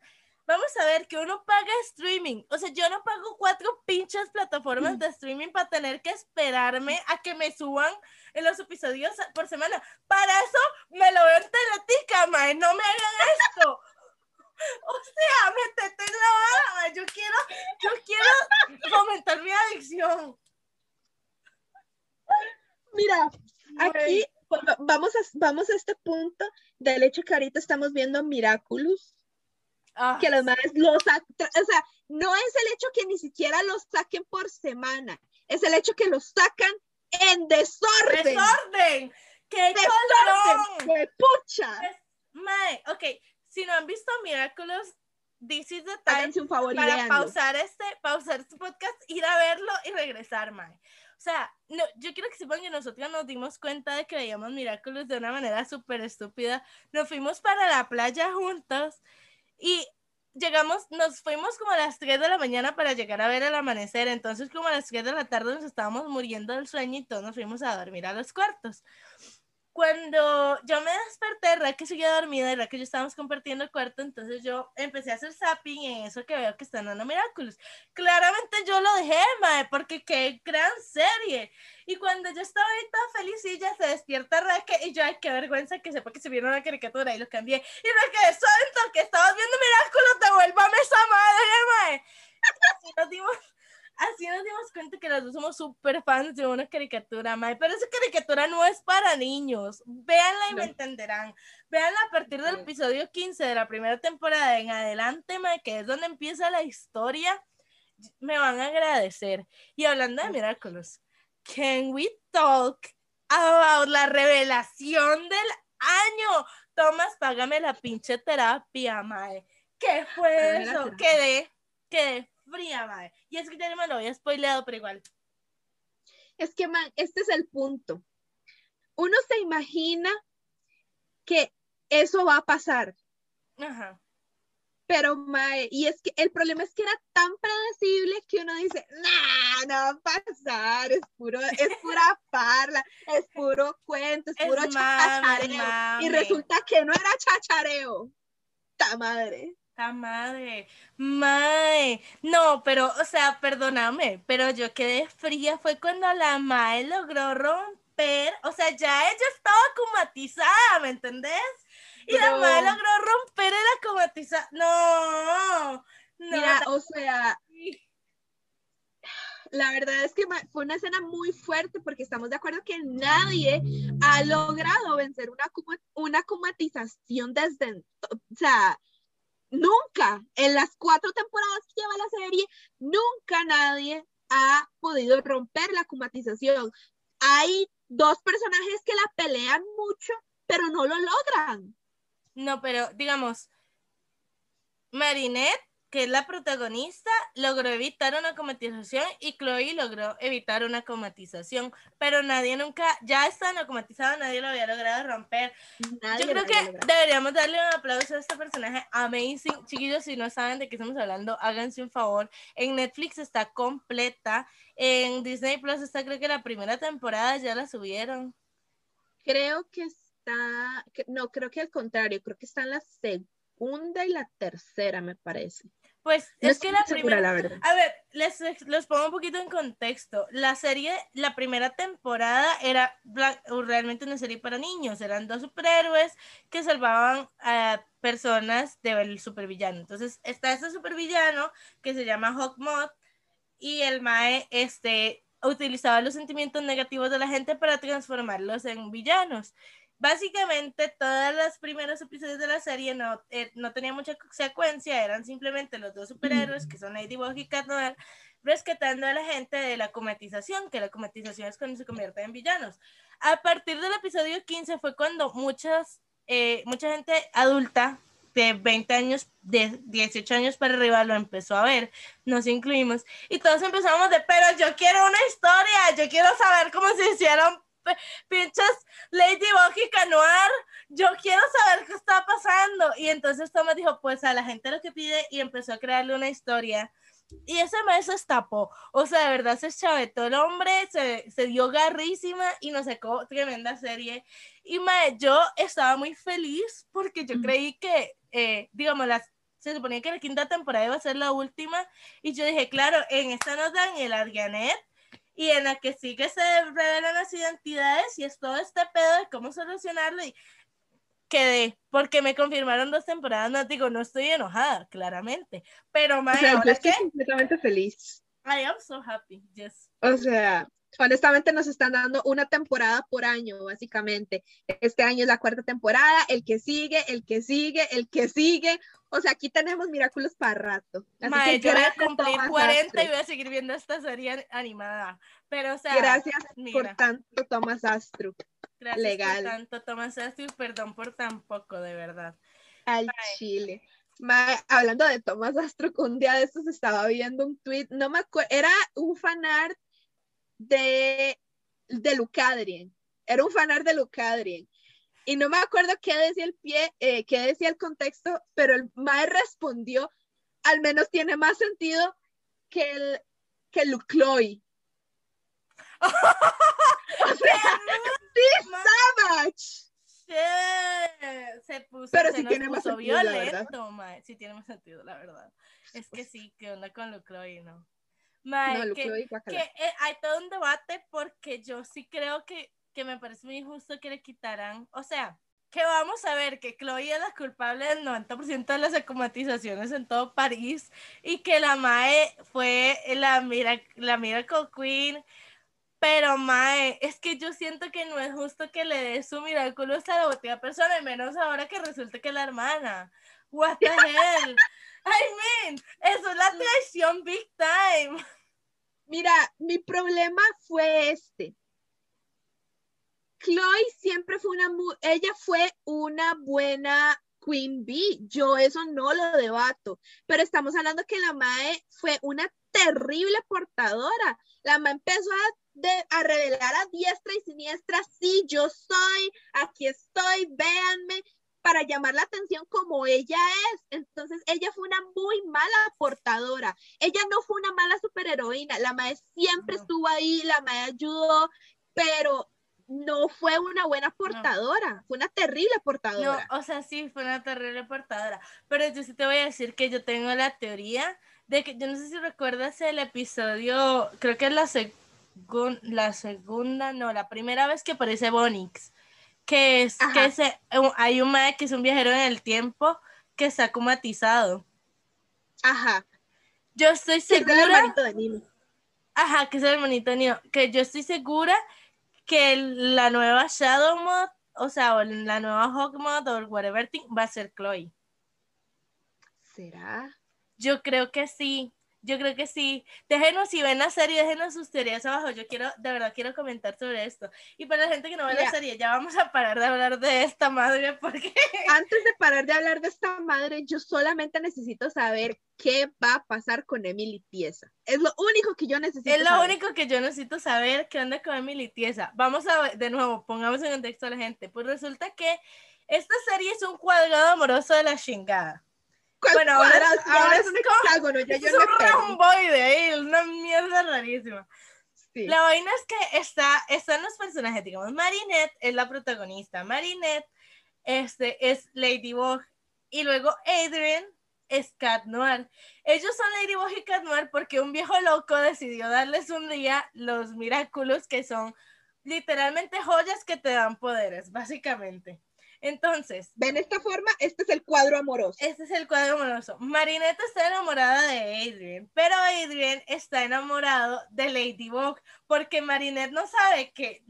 Vamos a ver que uno paga streaming. O sea, yo no pago cuatro pinches plataformas de streaming para tener que esperarme a que me suban en los episodios por semana. Para eso me lo veo en Teletica, mae. No me hagan esto. O sea, métete en la vara. Yo quiero, yo quiero fomentar mi adicción. Mira, aquí vamos a, vamos a este punto del hecho que ahorita estamos viendo Miraculous, Ah, que los madres los o sea, no es el hecho que ni siquiera los saquen por semana, es el hecho que los sacan en desorden. ¡Desorden! ¡Qué Desorden, colorón! ¡Huepucha! Mae, ok, si no han visto Miraculous, this is the time un favor para véanlo. pausar este, pausar este podcast, ir a verlo y regresar, mae. O sea, no, yo quiero que sepan que nosotros nos dimos cuenta de que veíamos Miraculous de una manera súper estúpida. Nos fuimos para la playa juntos y llegamos, nos fuimos como a las 3 de la mañana para llegar a ver el amanecer. Entonces, como a las 3 de la tarde nos estábamos muriendo del sueño y todos nos fuimos a dormir a los cuartos. Cuando yo me desperté, Raquel seguía dormida y Raquel y yo estábamos compartiendo cuarto, entonces yo empecé a hacer zapping en eso que veo que están dando Miraculous. Claramente yo lo dejé, mae, porque qué gran serie. Y cuando yo estaba ahí toda felicilla, se despierta Raquel y yo, ay, qué vergüenza que sepa que se vieron una caricatura y lo cambié. Y Raquel, santo, que estabas viendo Miraculous, devuélvame esa madre, mae. Así nos dimos así nos dimos cuenta que los dos somos súper fans de una caricatura, Mae. Pero esa caricatura no es para niños. Véanla y me entenderán. Véanla a partir del episodio 15 de la primera temporada en adelante, Mae, que es donde empieza la historia. Me van a agradecer. Y hablando de Miraculous, can we talk about la revelación del año? Tomás, págame la pinche terapia, Mae. ¿Qué fue eso? Quedé, quedé fría, Mae. Y es que ya me lo había spoileado, pero igual. Es que, man, este es el punto. Uno se imagina que eso va a pasar, Ajá. pero, mae, y es que el problema es que era tan predecible que uno dice, nah, no va a pasar, es puro, es pura parla, es puro cuento, es Es puro mame, chachareo. Y mame. resulta que no era chachareo. Ta madre. ¡Ta madre! ¡Mae! No, pero, o sea, perdóname, pero yo quedé fría fue cuando la Mae logró romper, o sea, ya ella estaba comatizada, ¿me entendés? Y la Mae logró romper el acomatizado. No, no. Mira, o sea, la verdad es que fue una escena muy fuerte porque estamos de acuerdo que nadie ha logrado vencer una, una comatización desde, o sea, nunca, en las cuatro temporadas que lleva la serie, nunca nadie ha podido romper la comatización. Hay dos personajes que la pelean mucho, pero no lo logran. No, pero digamos, Marinette, que es la protagonista, logró evitar una comatización y Chloe logró evitar una comatización, pero nadie nunca, ya están acomatizados, nadie lo había logrado romper. Nadie Yo creo que logrado. deberíamos darle un aplauso a este personaje amazing. Chiquillos, si no saben de qué estamos hablando, háganse un favor. En Netflix está completa. En Disney Plus está, creo que la primera temporada ya la subieron. Creo que está, no, creo que al contrario, creo que está en la segunda y la tercera, me parece. Pues No es que la primera. la verdad. A ver, les, les pongo un poquito en contexto. La serie, la primera temporada era realmente una serie para niños. Eran dos superhéroes que salvaban a personas del supervillano. Entonces está este supervillano que se llama Hawkmoth y el Mae este, utilizaba los sentimientos negativos de la gente para transformarlos en villanos. Básicamente, todos los primeros episodios de la serie no, eh, no tenían mucha secuencia, eran simplemente los dos superhéroes, que son Ladybug y Cat Noir, rescatando a la gente de la comatización, que la comatización es cuando se convierten en villanos. A partir del episodio 15 fue cuando muchas, eh, mucha gente adulta de 20 años, de 18 años para arriba lo empezó a ver, nos incluimos, y todos empezamos de, pero yo quiero una historia, yo quiero saber cómo se hicieron pinches Ladybug y Canoir, yo quiero saber qué está pasando. Y entonces Thomas dijo, pues a la gente lo que pide y empezó a crearle una historia. Y ese mes se tapó. O sea, de verdad se chavetó el hombre, se, se dio garrísima y nos sacó tremenda serie. Y mae, yo estaba muy feliz porque yo creí que, eh, digamos, las, se suponía que la quinta temporada iba a ser la última. Y yo dije, claro, en esta nos dan el Adrianet y en la que sí que se revelan las identidades y es todo este pedo de cómo solucionarlo y quedé, porque me confirmaron dos temporadas, no digo, no estoy enojada, claramente, pero O mae, sea, yo ahora estoy qué, completamente feliz. I am so happy, yes. O sea, honestamente nos están dando una temporada por año, básicamente. Este año es la cuarta temporada, el que sigue, el que sigue, el que sigue. O sea, aquí tenemos Miraculous para rato. Así Mae, que yo voy a cumplir Thomas 40 y voy a seguir viendo esta serie animada, pero o sea, Gracias mira, por tanto, Thomas Astro. gracias legal. por tanto, Tomás Astrid, perdón por tan poco, de verdad. Al chile. Mae, hablando de Tomás Astro, un día de estos estaba viendo un tweet, no me acuerdo, era un fanart de, de Lucadrien, era un fanart de Lucadrien. Y no me acuerdo qué decía el pie, eh, qué decía el contexto, pero el Mae respondió, al menos tiene más sentido que el, que Lucloy. o sea, sí, Savage. Se puso, Pero se tiene más puso sentido, la verdad. violento. Sí tiene más sentido, la verdad. Es que sí, ¿qué onda con Lucroy, no? Mae, No, que, eh, hay todo un debate porque yo sí creo que, que me parece muy injusto que le quitaran, o sea, que vamos a ver que Chloe es la culpable del 90% de las acomatizaciones en todo París y que la Mae fue la, mira, la Miracle Queen. Pero Mae, es que yo siento que no es justo que le dé su miraculo a la botella persona, y menos ahora que resulta que es la hermana. What the hell? I mean, eso es la traición big time. Mira, mi problema fue este. Chloe siempre fue una, mu- ella fue una buena Queen Bee. Yo eso no lo debato, pero estamos hablando que la Mae fue una terrible portadora. La Mae empezó a, de- a revelar a diestra y siniestra, sí, yo soy, aquí estoy, véanme, para llamar la atención como ella es. Entonces, ella fue una muy mala portadora. Ella no fue una mala superheroína. La Mae siempre No. estuvo ahí, la Mae ayudó, pero no fue una buena portadora, fue una terrible No, portadora. o sea, sí, fue una terrible portadora. Pero yo sí te voy a decir que yo tengo la teoría de que, yo no sé si recuerdas el episodio, creo que es la, segun- la segunda, no, la primera vez que aparece Bonix, que es Ajá. que se, hay un mae que es un viajero en el tiempo que está comatizado. Ajá. Yo estoy Sí, es el segura, hermanito de Nino. ajá, que es el monito Neo, que yo estoy segura que la nueva Shadow Mod, o sea, o la nueva Hawk Mod o whatever thing, va a ser Chloe. ¿Será? Yo creo que sí, yo creo que sí. Déjenos si ven la serie, déjenos sus teorías abajo. Yo quiero, de verdad, quiero comentar sobre esto. Y para la gente que no ve la serie, ya vamos a parar de hablar de esta madre porque Antes de parar de hablar de esta madre, yo solamente necesito saber qué va a pasar con Emily Pieza. Es lo único que yo necesito es lo saber. único que yo necesito saber qué onda con Emily Tiesa. Vamos a ver, de nuevo, pongamos en contexto a la gente. Pues resulta que esta serie es un cuadrado amoroso de la chingada. ¿Cuál Bueno? Si ahora ahora es es un hexágono, ya Es yo un me perdí. romboide ahí, una mierda rarísima. Sí. La vaina es que está, están los personajes, digamos, Marinette es la protagonista. Marinette este, es Ladybug y luego Adrian es Cat Noir. Ellos son Ladybug y Cat Noir porque un viejo loco decidió darles un día los Miraculous que son literalmente joyas que te dan poderes, básicamente. Entonces, ¿Ven esta forma? Este es el cuadro amoroso. este es el cuadro amoroso. Marinette está enamorada de Adrian, pero Adrian está enamorado de Ladybug porque Marinette no sabe que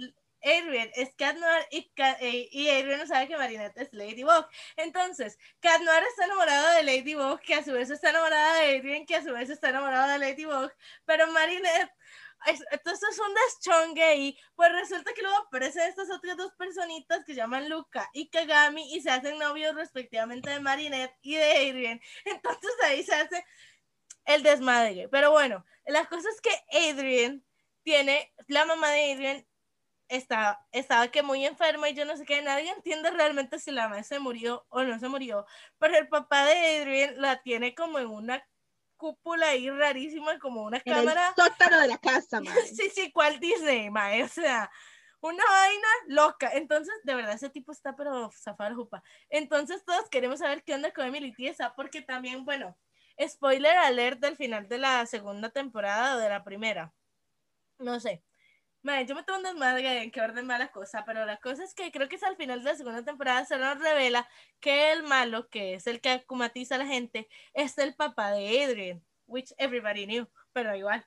Adrian es Cat Noir y, Ca- eh, y Adrian no sabe que Marinette es Ladybug. Entonces, Cat Noir está enamorado de Ladybug, que a su vez está enamorada de Adrian, que a su vez está enamorado de Ladybug, pero Marinette entonces es un deschongue ahí, pues resulta que luego aparecen estas otras dos personitas que llaman Luca y Kagami y se hacen novios respectivamente de Marinette y de Adrian. Entonces ahí se hace el desmadre. Pero bueno, la cosa es que Adrian tiene, la mamá de Adrian está, estaba que muy enferma y yo no sé qué, nadie entiende realmente si la mamá se murió o no se murió, pero el papá de Adrian la tiene como en una cúpula ahí rarísima, como una En cámara. el sótano de la casa, madre. Sí, sí, ¿cuál Disney, mae? O sea, una vaina loca. Entonces, de verdad, ese tipo está pero zafar jupa. Entonces, todos queremos saber qué onda con Emily Tiesa, porque también, bueno, spoiler alert del final de la segunda temporada o de la primera. No sé. Mae, yo me tengo un desmadre en qué orden va la cosa, pero la cosa es que creo que es al final de la segunda temporada se nos revela que el malo, que es el que acumatiza a la gente, es el papá de Adrian, which everybody knew, pero igual.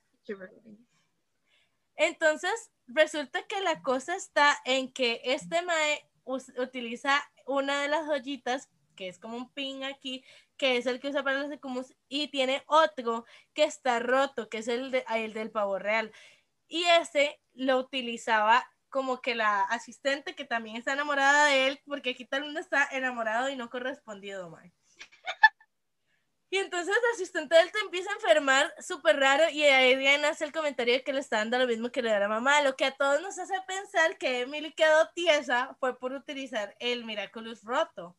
Entonces, resulta que la cosa está en que este Mae utiliza una de las joyitas, que es como un pin aquí, que es el que usa para los ecumus, y tiene otro que está roto, que es el, de- el del pavo real. Y ese lo utilizaba como que la asistente que también está enamorada de él, porque aquí todo el mundo está enamorado y no correspondido, mae. Y entonces el asistente de él te empieza a enfermar súper raro y ahí nace el comentario de que le está dando lo mismo que le da la mamá, lo que a todos nos hace pensar que Emily quedó tiesa fue por utilizar el Miraculous roto.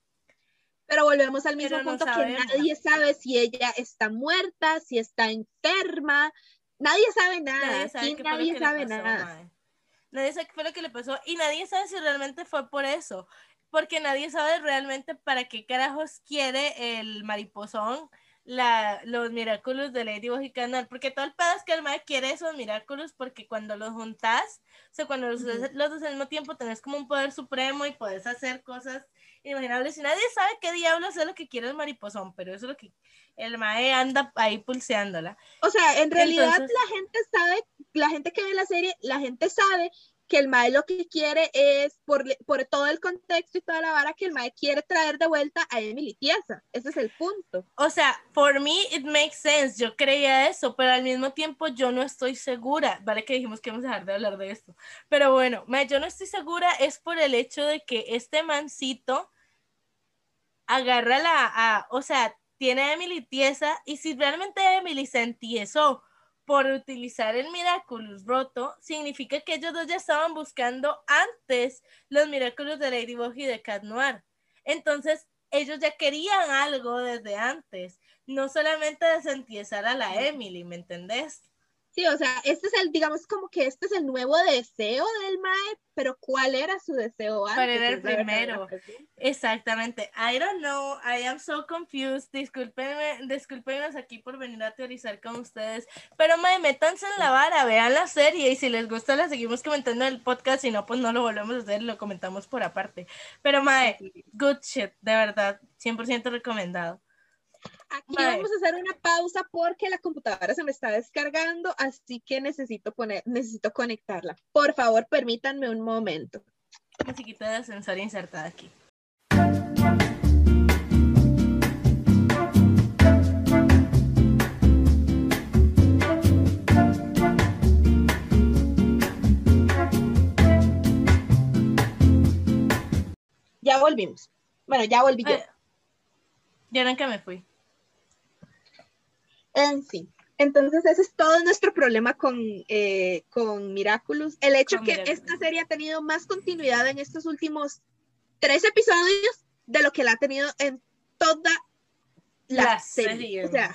Pero volvemos al mismo Pero no punto que nadie sabe si ella está muerta, si está enferma. Nadie sabe nada. Nadie sabe Aquí qué nadie que sabe pasó, nada. Nadie sabe qué fue lo que le pasó y nadie sabe si realmente fue por eso, porque nadie sabe realmente para qué carajos quiere el mariposón la, los Miraculous de Ladybug y Canal, porque todo el pedo es que el mae quiere esos Miraculous porque cuando los juntas, o sea, cuando los, los dos al mismo tiempo tenés como un poder supremo y puedes hacer cosas inimaginables y nadie sabe qué diablos es lo que quiere el mariposón, pero eso es lo que el mae anda ahí pulseándola. O sea, en realidad Entonces- la gente sabe, la gente que ve la serie, la gente sabe que el mae lo que quiere es, por, por todo el contexto y toda la vara, que el mae quiere traer de vuelta a Emily Tiesa. Ese es el punto. O sea, for me it makes sense. Yo creía eso, pero al mismo tiempo yo no estoy segura. Vale que dijimos que vamos a dejar de hablar de esto. Pero bueno, ma, yo no estoy segura es por el hecho de que este mancito agarra la, a- o sea, tiene a Emily tiesa y si realmente Emily se entiesó por utilizar el Miraculous roto, significa que ellos dos ya estaban buscando antes los Miraculous de Ladybug y de Cat Noir. Entonces, ellos ya querían algo desde antes, no solamente desentiesar a la Emily, ¿me entendés? Sí, o sea, este es el, digamos como que este es el nuevo deseo del mae, pero ¿cuál era su deseo antes? ¿Cuál era el primero? Exactamente. I don't know. I am so confused. Discúlpenme, discúlpenos aquí por venir a teorizar con ustedes. Pero mae, métanse en la vara, vean la serie y si les gusta la seguimos comentando en el podcast. Si no, pues no lo volvemos a hacer, lo comentamos por aparte. Pero mae, good shit, de verdad. 100% recomendado. Aquí vamos a hacer una pausa porque la computadora se me está descargando, así que necesito poner, necesito conectarla. Por favor, permítanme un momento. Musiquita de ascensor insertada aquí. Ya volvimos. Bueno, ya volví yo. Ay, Yo nunca me fui. En fin. Entonces, ese es todo nuestro problema con, eh, con Miraculous. El hecho Con que Miraculous. esta serie ha tenido más continuidad en estos últimos tres episodios de lo que la ha tenido en toda la, serie. O sea,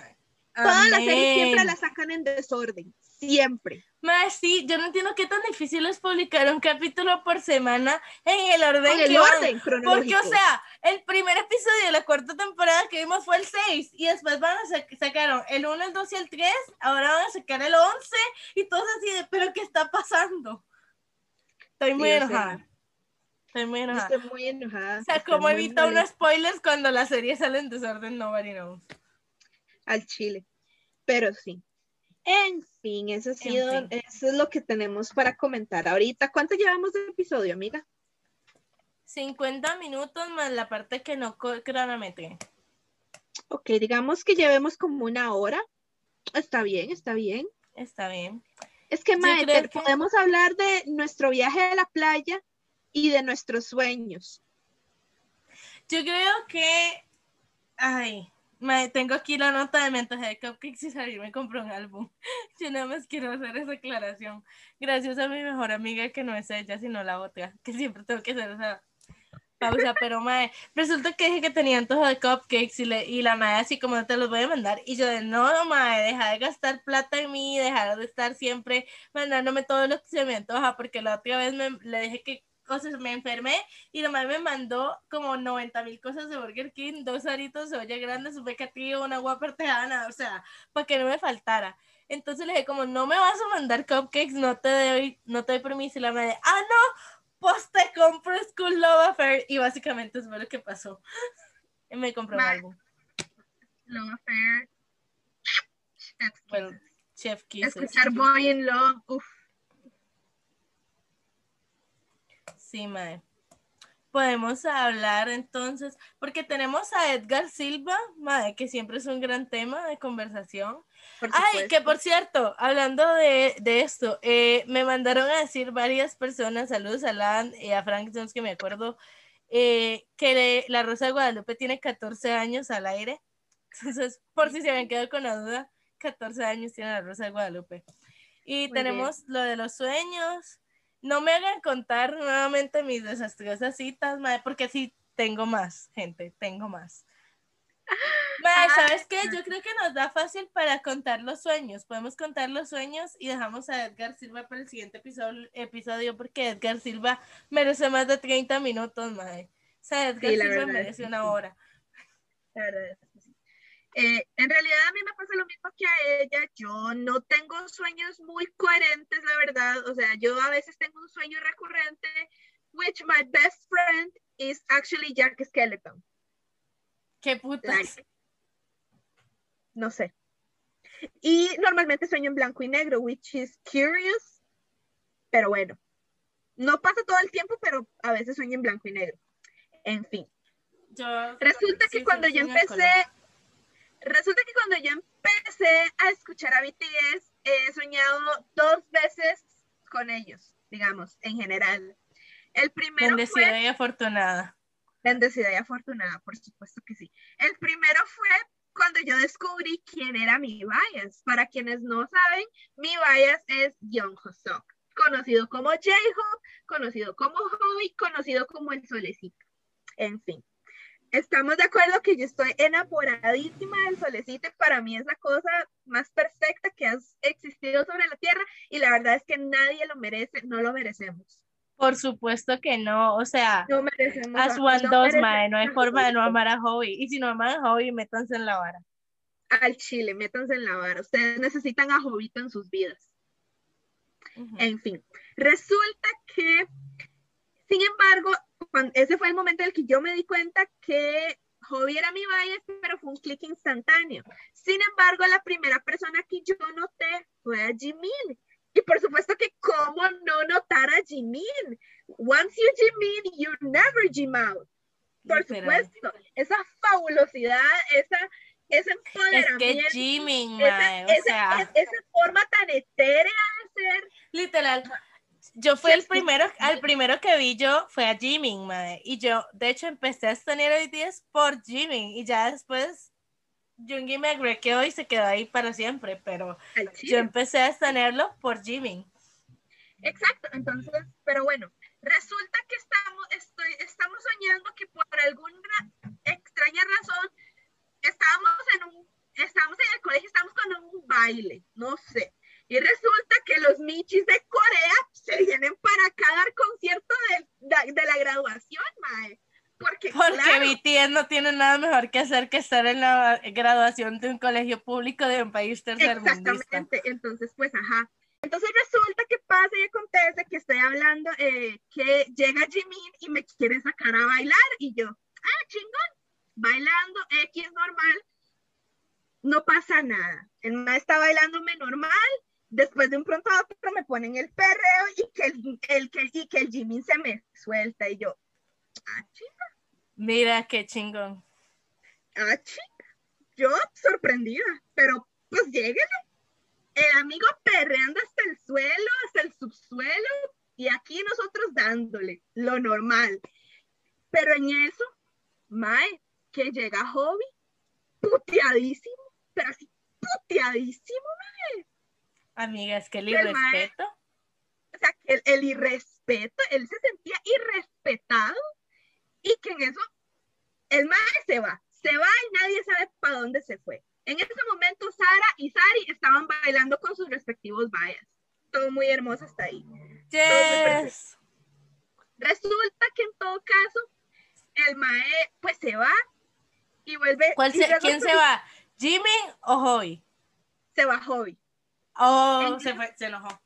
mae. toda la serie siempre la sacan en desorden. Siempre. Mae, sí, yo no entiendo qué tan difícil es publicar un capítulo por semana en el orden Con el que orden Porque, cronológico. o sea, el primer episodio de la cuarta temporada que vimos fue el 6 y después van a sac- sacaron el 1, el 2 y el 3, ahora van a sacar el 11 y todo así de, pero ¿qué está pasando? Estoy muy Sí, o sea, enojada. Estoy muy enojada. Estoy muy enojada. O sea, muy evita unos spoilers cuando la serie sale en desorden, nobody knows. al chile. Pero sí. En fin, eso ha sido, fin. eso es lo que tenemos para comentar ahorita. ¿Cuánto llevamos de episodio, amiga? 50 minutos más la parte que no cronometré. Ok, digamos que llevemos como una hora. Está bien, está bien. Está bien. Es que, Yo mae, creo te- que- podemos hablar de nuestro viaje a la playa y de nuestros sueños. Yo creo que. Ay, mae, tengo aquí la nota de mensaje de Cupcakes y salir me compró un álbum. Yo nada más quiero hacer esa aclaración. Gracias a mi mejor amiga que no es ella, sino la otra, que siempre tengo que hacer esa pausa. Pero, mae, resulta que dije que tenía antojo de cupcakes y, le, y la mae así como te los voy a mandar. Y yo de no, mae, deja de gastar plata en mí, dejar de estar siempre mandándome todo lo que se me antoja, porque la otra vez me, le dije que cosas me enfermé y la madre me mandó como 90 mil cosas de Burger King, dos aritos de olla grande, su becativo, una agua tejana, o sea, para que no me faltara. Entonces le dije, como no me vas a mandar cupcakes, no te doy, no te doy permiso. Y la madre, ah, no, pues te compro School Love Affair. Y básicamente fue lo que pasó. Y me compró álbum. Love Affair. Bueno, Chef Kisses. Escuchar Boy in Love. Uf. Sí, mae. podemos hablar entonces, porque tenemos a Edgar Silva, madre, que siempre es un gran tema de conversación. Ay, que por cierto, hablando de, de esto, eh, me mandaron a decir varias personas, saludos a Lan y a Frank Jones, que me acuerdo, eh, que la Rosa de Guadalupe tiene 14 años al aire. Entonces, por si se habían quedado con la duda, 14 años tiene la Rosa de Guadalupe. Y tenemos lo de los sueños. No me hagan contar nuevamente mis desastrosas citas, madre, porque sí tengo más, gente, tengo más. Madre, ¿sabes qué? Yo creo que nos da fácil para contar los sueños. Podemos contar los sueños y dejamos a Edgar Silva para el siguiente episodio, episodio porque Edgar Silva merece más de 30 minutos, madre. O sea, Edgar Silva merece una hora. La verdad es eh, en realidad a mí me pasa lo mismo que a ella, yo no tengo sueños muy coherentes, la verdad, o sea, yo a veces tengo un sueño recurrente, which my best friend is actually Jack Skeleton. ¿Qué putas? no sé. Y normalmente sueño en blanco y negro, which is curious, pero bueno, no pasa todo el tiempo, pero a veces sueño en blanco y negro. En fin. Resulta que cuando yo empecé Resulta que cuando yo empecé a escuchar a BTS, he soñado dos veces con ellos, digamos, en general. El primero Bendecida y afortunada. Bendecida y afortunada, por supuesto que sí. El primero fue cuando yo descubrí quién era mi bias. Para quienes no saben, mi bias es Young Hosok, conocido como J-Hope, conocido como Hobby, conocido como el Solecito. En fin estamos de acuerdo que yo estoy enamoradísima del solecito y para mí es la cosa más perfecta que ha existido sobre la tierra y la verdad es que nadie lo merece, no lo merecemos. Por supuesto que no, o sea, no merecemos as one no dos, mae, no hay forma de no amar a Hobby. Y si no aman a Hobby, métanse en la vara. Al chile, métanse en la vara. Ustedes necesitan a Jovito en sus vidas. En fin, resulta que, sin embargo, ese fue el momento en el que yo me di cuenta que Hobby era mi bias, pero fue un clic instantáneo. Sin embargo, la primera persona que yo noté fue a Jimin. Y por supuesto que cómo no notar a Jimin. Once you Jimin, you never Jim out. Por supuesto, esa fabulosidad, esa, ese empoderamiento. Es que Jimin, o sea... esa forma tan etérea de ser. Literal yo fui el primero, al primero que vi yo fue a Jimin, madre. Y yo, de hecho, empecé a tener hoy días por Jimin. Y ya después, Jungi me agrequeó y se quedó ahí para siempre. Pero yo empecé a tenerlo por Jimin. Exacto, entonces, pero bueno, resulta que estamos, estoy, estamos soñando que por alguna extraña razón estábamos en un, estamos en el colegio, estamos con un baile, no sé. Y resulta que los michis de Corea se vienen para acá a dar concierto de, de, la graduación, mae. Porque, Porque BTS no tiene nada mejor que hacer que estar en la graduación de un colegio público de un país tercermundista. Exactamente, entonces pues ajá. Entonces resulta que pasa y acontece que estoy hablando, eh, que llega Jimin y me quiere sacar a bailar y yo, ah, chingón, bailando, X normal, no pasa nada. El ma está bailándome normal, después de un pronto a otro me ponen el perreo y que el, el, que, y que el Jimmy se me suelta y yo, ah, chica. Mira qué chingón. Ah, chica. Yo sorprendida, pero pues lléguele. El amigo perreando hasta el suelo, hasta el subsuelo, y aquí nosotros dándole lo normal. Pero en eso, Mae, que llega Hobby, puteadísimo, pero así puteadísimo, Mae Amiga, es que el irrespeto. o sea, que el, irrespeto, él se sentía irrespetado y que en eso el maestro se va, se va y nadie sabe para dónde se fue. En ese momento Sara y Sari estaban bailando con sus respectivos vallas. Todo muy hermoso hasta ahí. Yes. Resulta que en todo caso, el mae pues se va y vuelve. ¿Quién se va? ¿Jimmy o Hoy? Se va Hoy. Oh, se, fue, se enojó.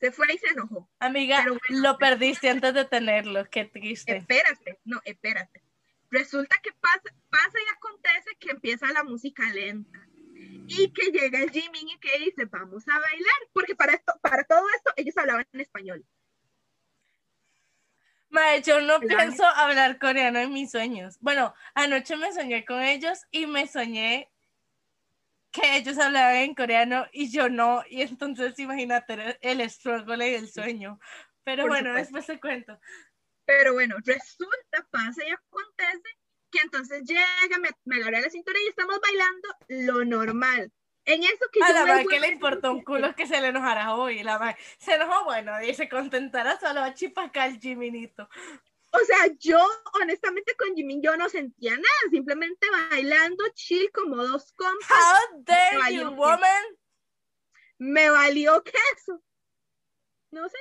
Se fue y se enojó. Amiga, lo perdiste antes de tenerlo, qué triste. Espérate, no, espérate. Resulta que pasa, pasa y acontece que empieza la música lenta y que llega el Jimmy y que dice, vamos a bailar, porque para, esto, para todo esto ellos hablaban en español. Mae, yo no pienso hablar coreano en mis sueños. Bueno, anoche me soñé con ellos y me soñé que ellos hablaban en coreano y yo no. Y entonces imagínate el, struggle y el sueño. Pero Por bueno, supuesto. después te cuento. Pero bueno, resulta, pasa y acontece que entonces llega, me, me agarré la cintura y estamos bailando lo normal. En eso que A la madre que le importó un culo que se le enojara hoy. La madre se enojó, bueno, y se contentara solo a chipacar el Jiminito. O sea, yo honestamente con Jimin yo no sentía nada, simplemente bailando chill como dos compas. How dare you, woman? Me valió queso. No sé.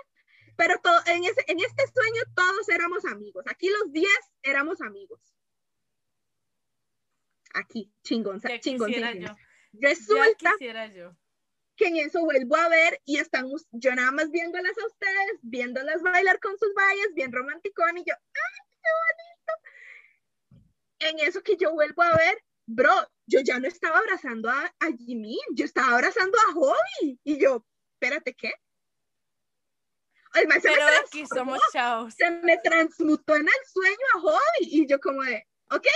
Pero todo, en, ese, en este sueño todos éramos amigos. Aquí los 10 éramos amigos. Aquí, chingón, chingón. yo. Ya Resulta quisiera yo. Que en eso vuelvo a ver y están yo nada más viéndolas a ustedes, viéndolas bailar con sus vallas, bien romanticón y yo, ¡ay, qué bonito! En eso que yo vuelvo a ver, bro, yo ya no estaba abrazando a, a Jimin, yo estaba abrazando a Hobby y yo, espérate, ¿qué? Me Pero aquí somos chavos. se me transmutó en el sueño a Hobby y yo como de, ok,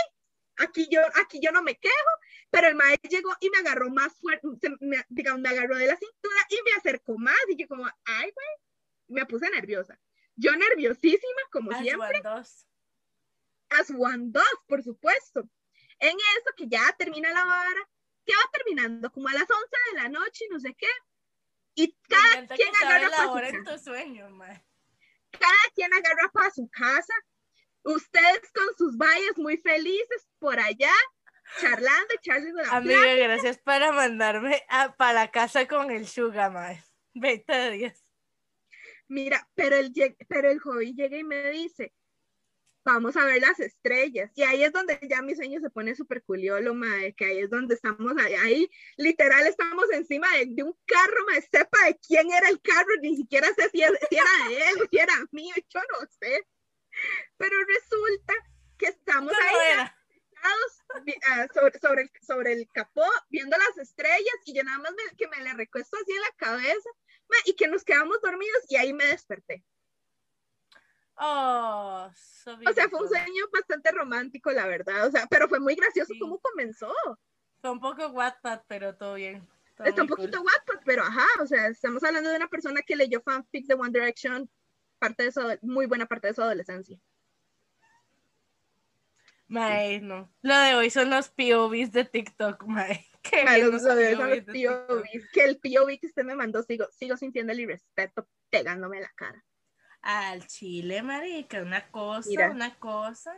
aquí yo, aquí yo no me quejo, pero el maestro llegó y me agarró más fuerte, me, digamos, me agarró de la cintura y me acercó más y yo como, ay, güey, me puse nerviosa. Yo nerviosísima, como As siempre, one does. as one does, por supuesto. En eso que ya termina la vara, que va terminando como a las 11 de la noche y no sé qué, y cada quien agarra para su casa. tu sueño, cada quien agarra para su casa, ustedes con sus vallas muy felices por allá, charlando, la Amiga, plática. gracias para mandarme a, para la casa con el sugar, mae. 20 de 10. Mira, pero el, pero el hobby llega y me dice, vamos a ver las estrellas. Y ahí es donde ya mi sueño se pone súper culiolo, mae, que ahí es donde estamos, ahí, ahí literal estamos encima de, de un carro, mae, sepa de quién era el carro, ni siquiera sé si, era de él, si era mío, yo no sé. Pero resulta que estamos ¿Cómo ahí era? Sentados, ah, sobre, sobre, el, sobre el capó, viendo las estrellas, y yo nada más me- que me le recuesto así en la cabeza, ma, y que nos quedamos dormidos, y ahí me desperté. Oh, so O sea, fue un sueño bastante romántico, la verdad, o sea, pero fue muy gracioso Sí. cómo comenzó. Fue un poco Wattpad, pero todo bien. todo Está un poquito cool. Wattpad, pero ajá, o sea, estamos hablando de una persona que leyó fanfics de One Direction, parte de su, muy buena parte de su adolescencia. Mae, no. Lo de hoy son los POVs de TikTok, mae. Los POVs. POVs, que el POV que usted me mandó, sigo, sigo sintiendo el irrespeto pegándome la cara. Al chile, marica, una cosa, Mira. una cosa.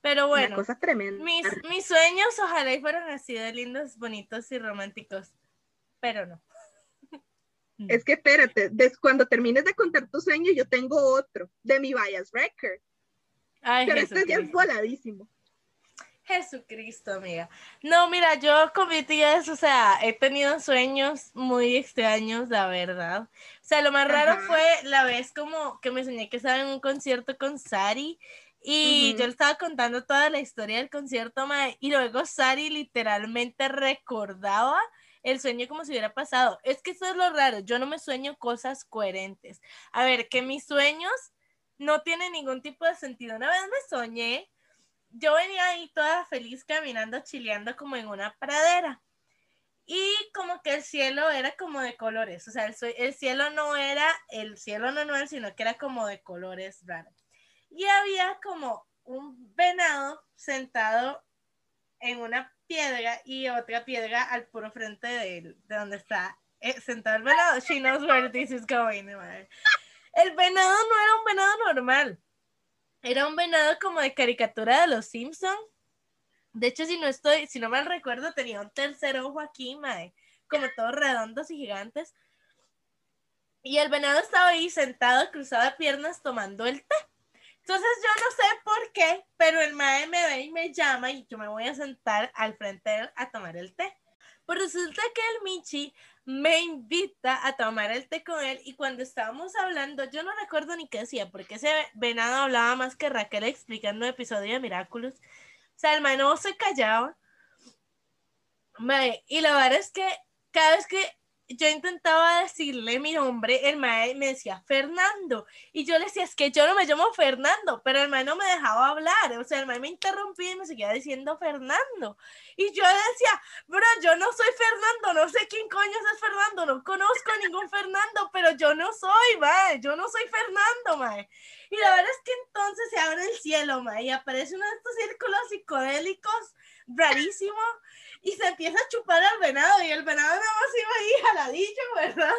Pero Una bueno, cosa tremenda. mis, mis sueños ojalá y fueran así de lindos, bonitos y románticos. Pero no. Es que espérate, des- cuando termines de contar tu sueño, yo tengo otro de mi bias record. Ay, Pero este ya es voladísimo. Jesucristo, amiga. No, mira, yo con BTS, o sea, he tenido sueños muy extraños, la verdad. O sea, lo más raro Ajá. fue la vez como que me soñé que estaba en un concierto con Sari y Ujú. yo le estaba contando toda la historia del concierto, y luego Sari literalmente recordaba el sueño como si hubiera pasado. Es que eso es lo raro, yo no me sueño cosas coherentes. A ver, que mis sueños no tienen ningún tipo de sentido. Una vez me soñé yo venía ahí toda feliz caminando, chileando como en una pradera. Y como que el cielo era como de colores, o sea, el, cielo no era el cielo normal, sino que era como de colores raros. Y había como un venado sentado en una piedra y otra piedra al puro frente de, él, de donde está eh, sentado el venado. She knows where this is going. El venado no era un venado normal. Era un venado como de caricatura de los Simpson. De hecho, si no estoy, si no mal recuerdo, tenía un tercer ojo aquí, mae, como todos redondos y gigantes. Y el venado estaba ahí sentado, cruzado de piernas, tomando el té. Entonces yo no sé por qué, pero el mae me ve y me llama y yo me voy a sentar al frente de él a tomar el té. Pues resulta que el Michi me invita a tomar el té con él y cuando estábamos hablando, yo no recuerdo ni qué decía, porque ese venado hablaba más que Raquel explicando el episodio de Miraculous. O sea, el man se callaba. Y la verdad es que cada vez que yo intentaba decirle mi nombre, el mae me decía Fernando. Y yo le decía, es que yo no me llamo Fernando, pero el mae no me dejaba hablar. O sea, el mae me interrumpía y me seguía diciendo Fernando. Y yo decía, bro, yo no soy Fernando, no sé quién coño es Fernando, no conozco a ningún Fernando, pero yo no soy, mae, yo no soy Fernando, mae. Y la verdad es que entonces se abre el cielo, mae, y aparece uno de estos círculos psicodélicos rarísimo y se empieza a chupar al venado y el venado nada más iba ahí jaladillo, ¿verdad?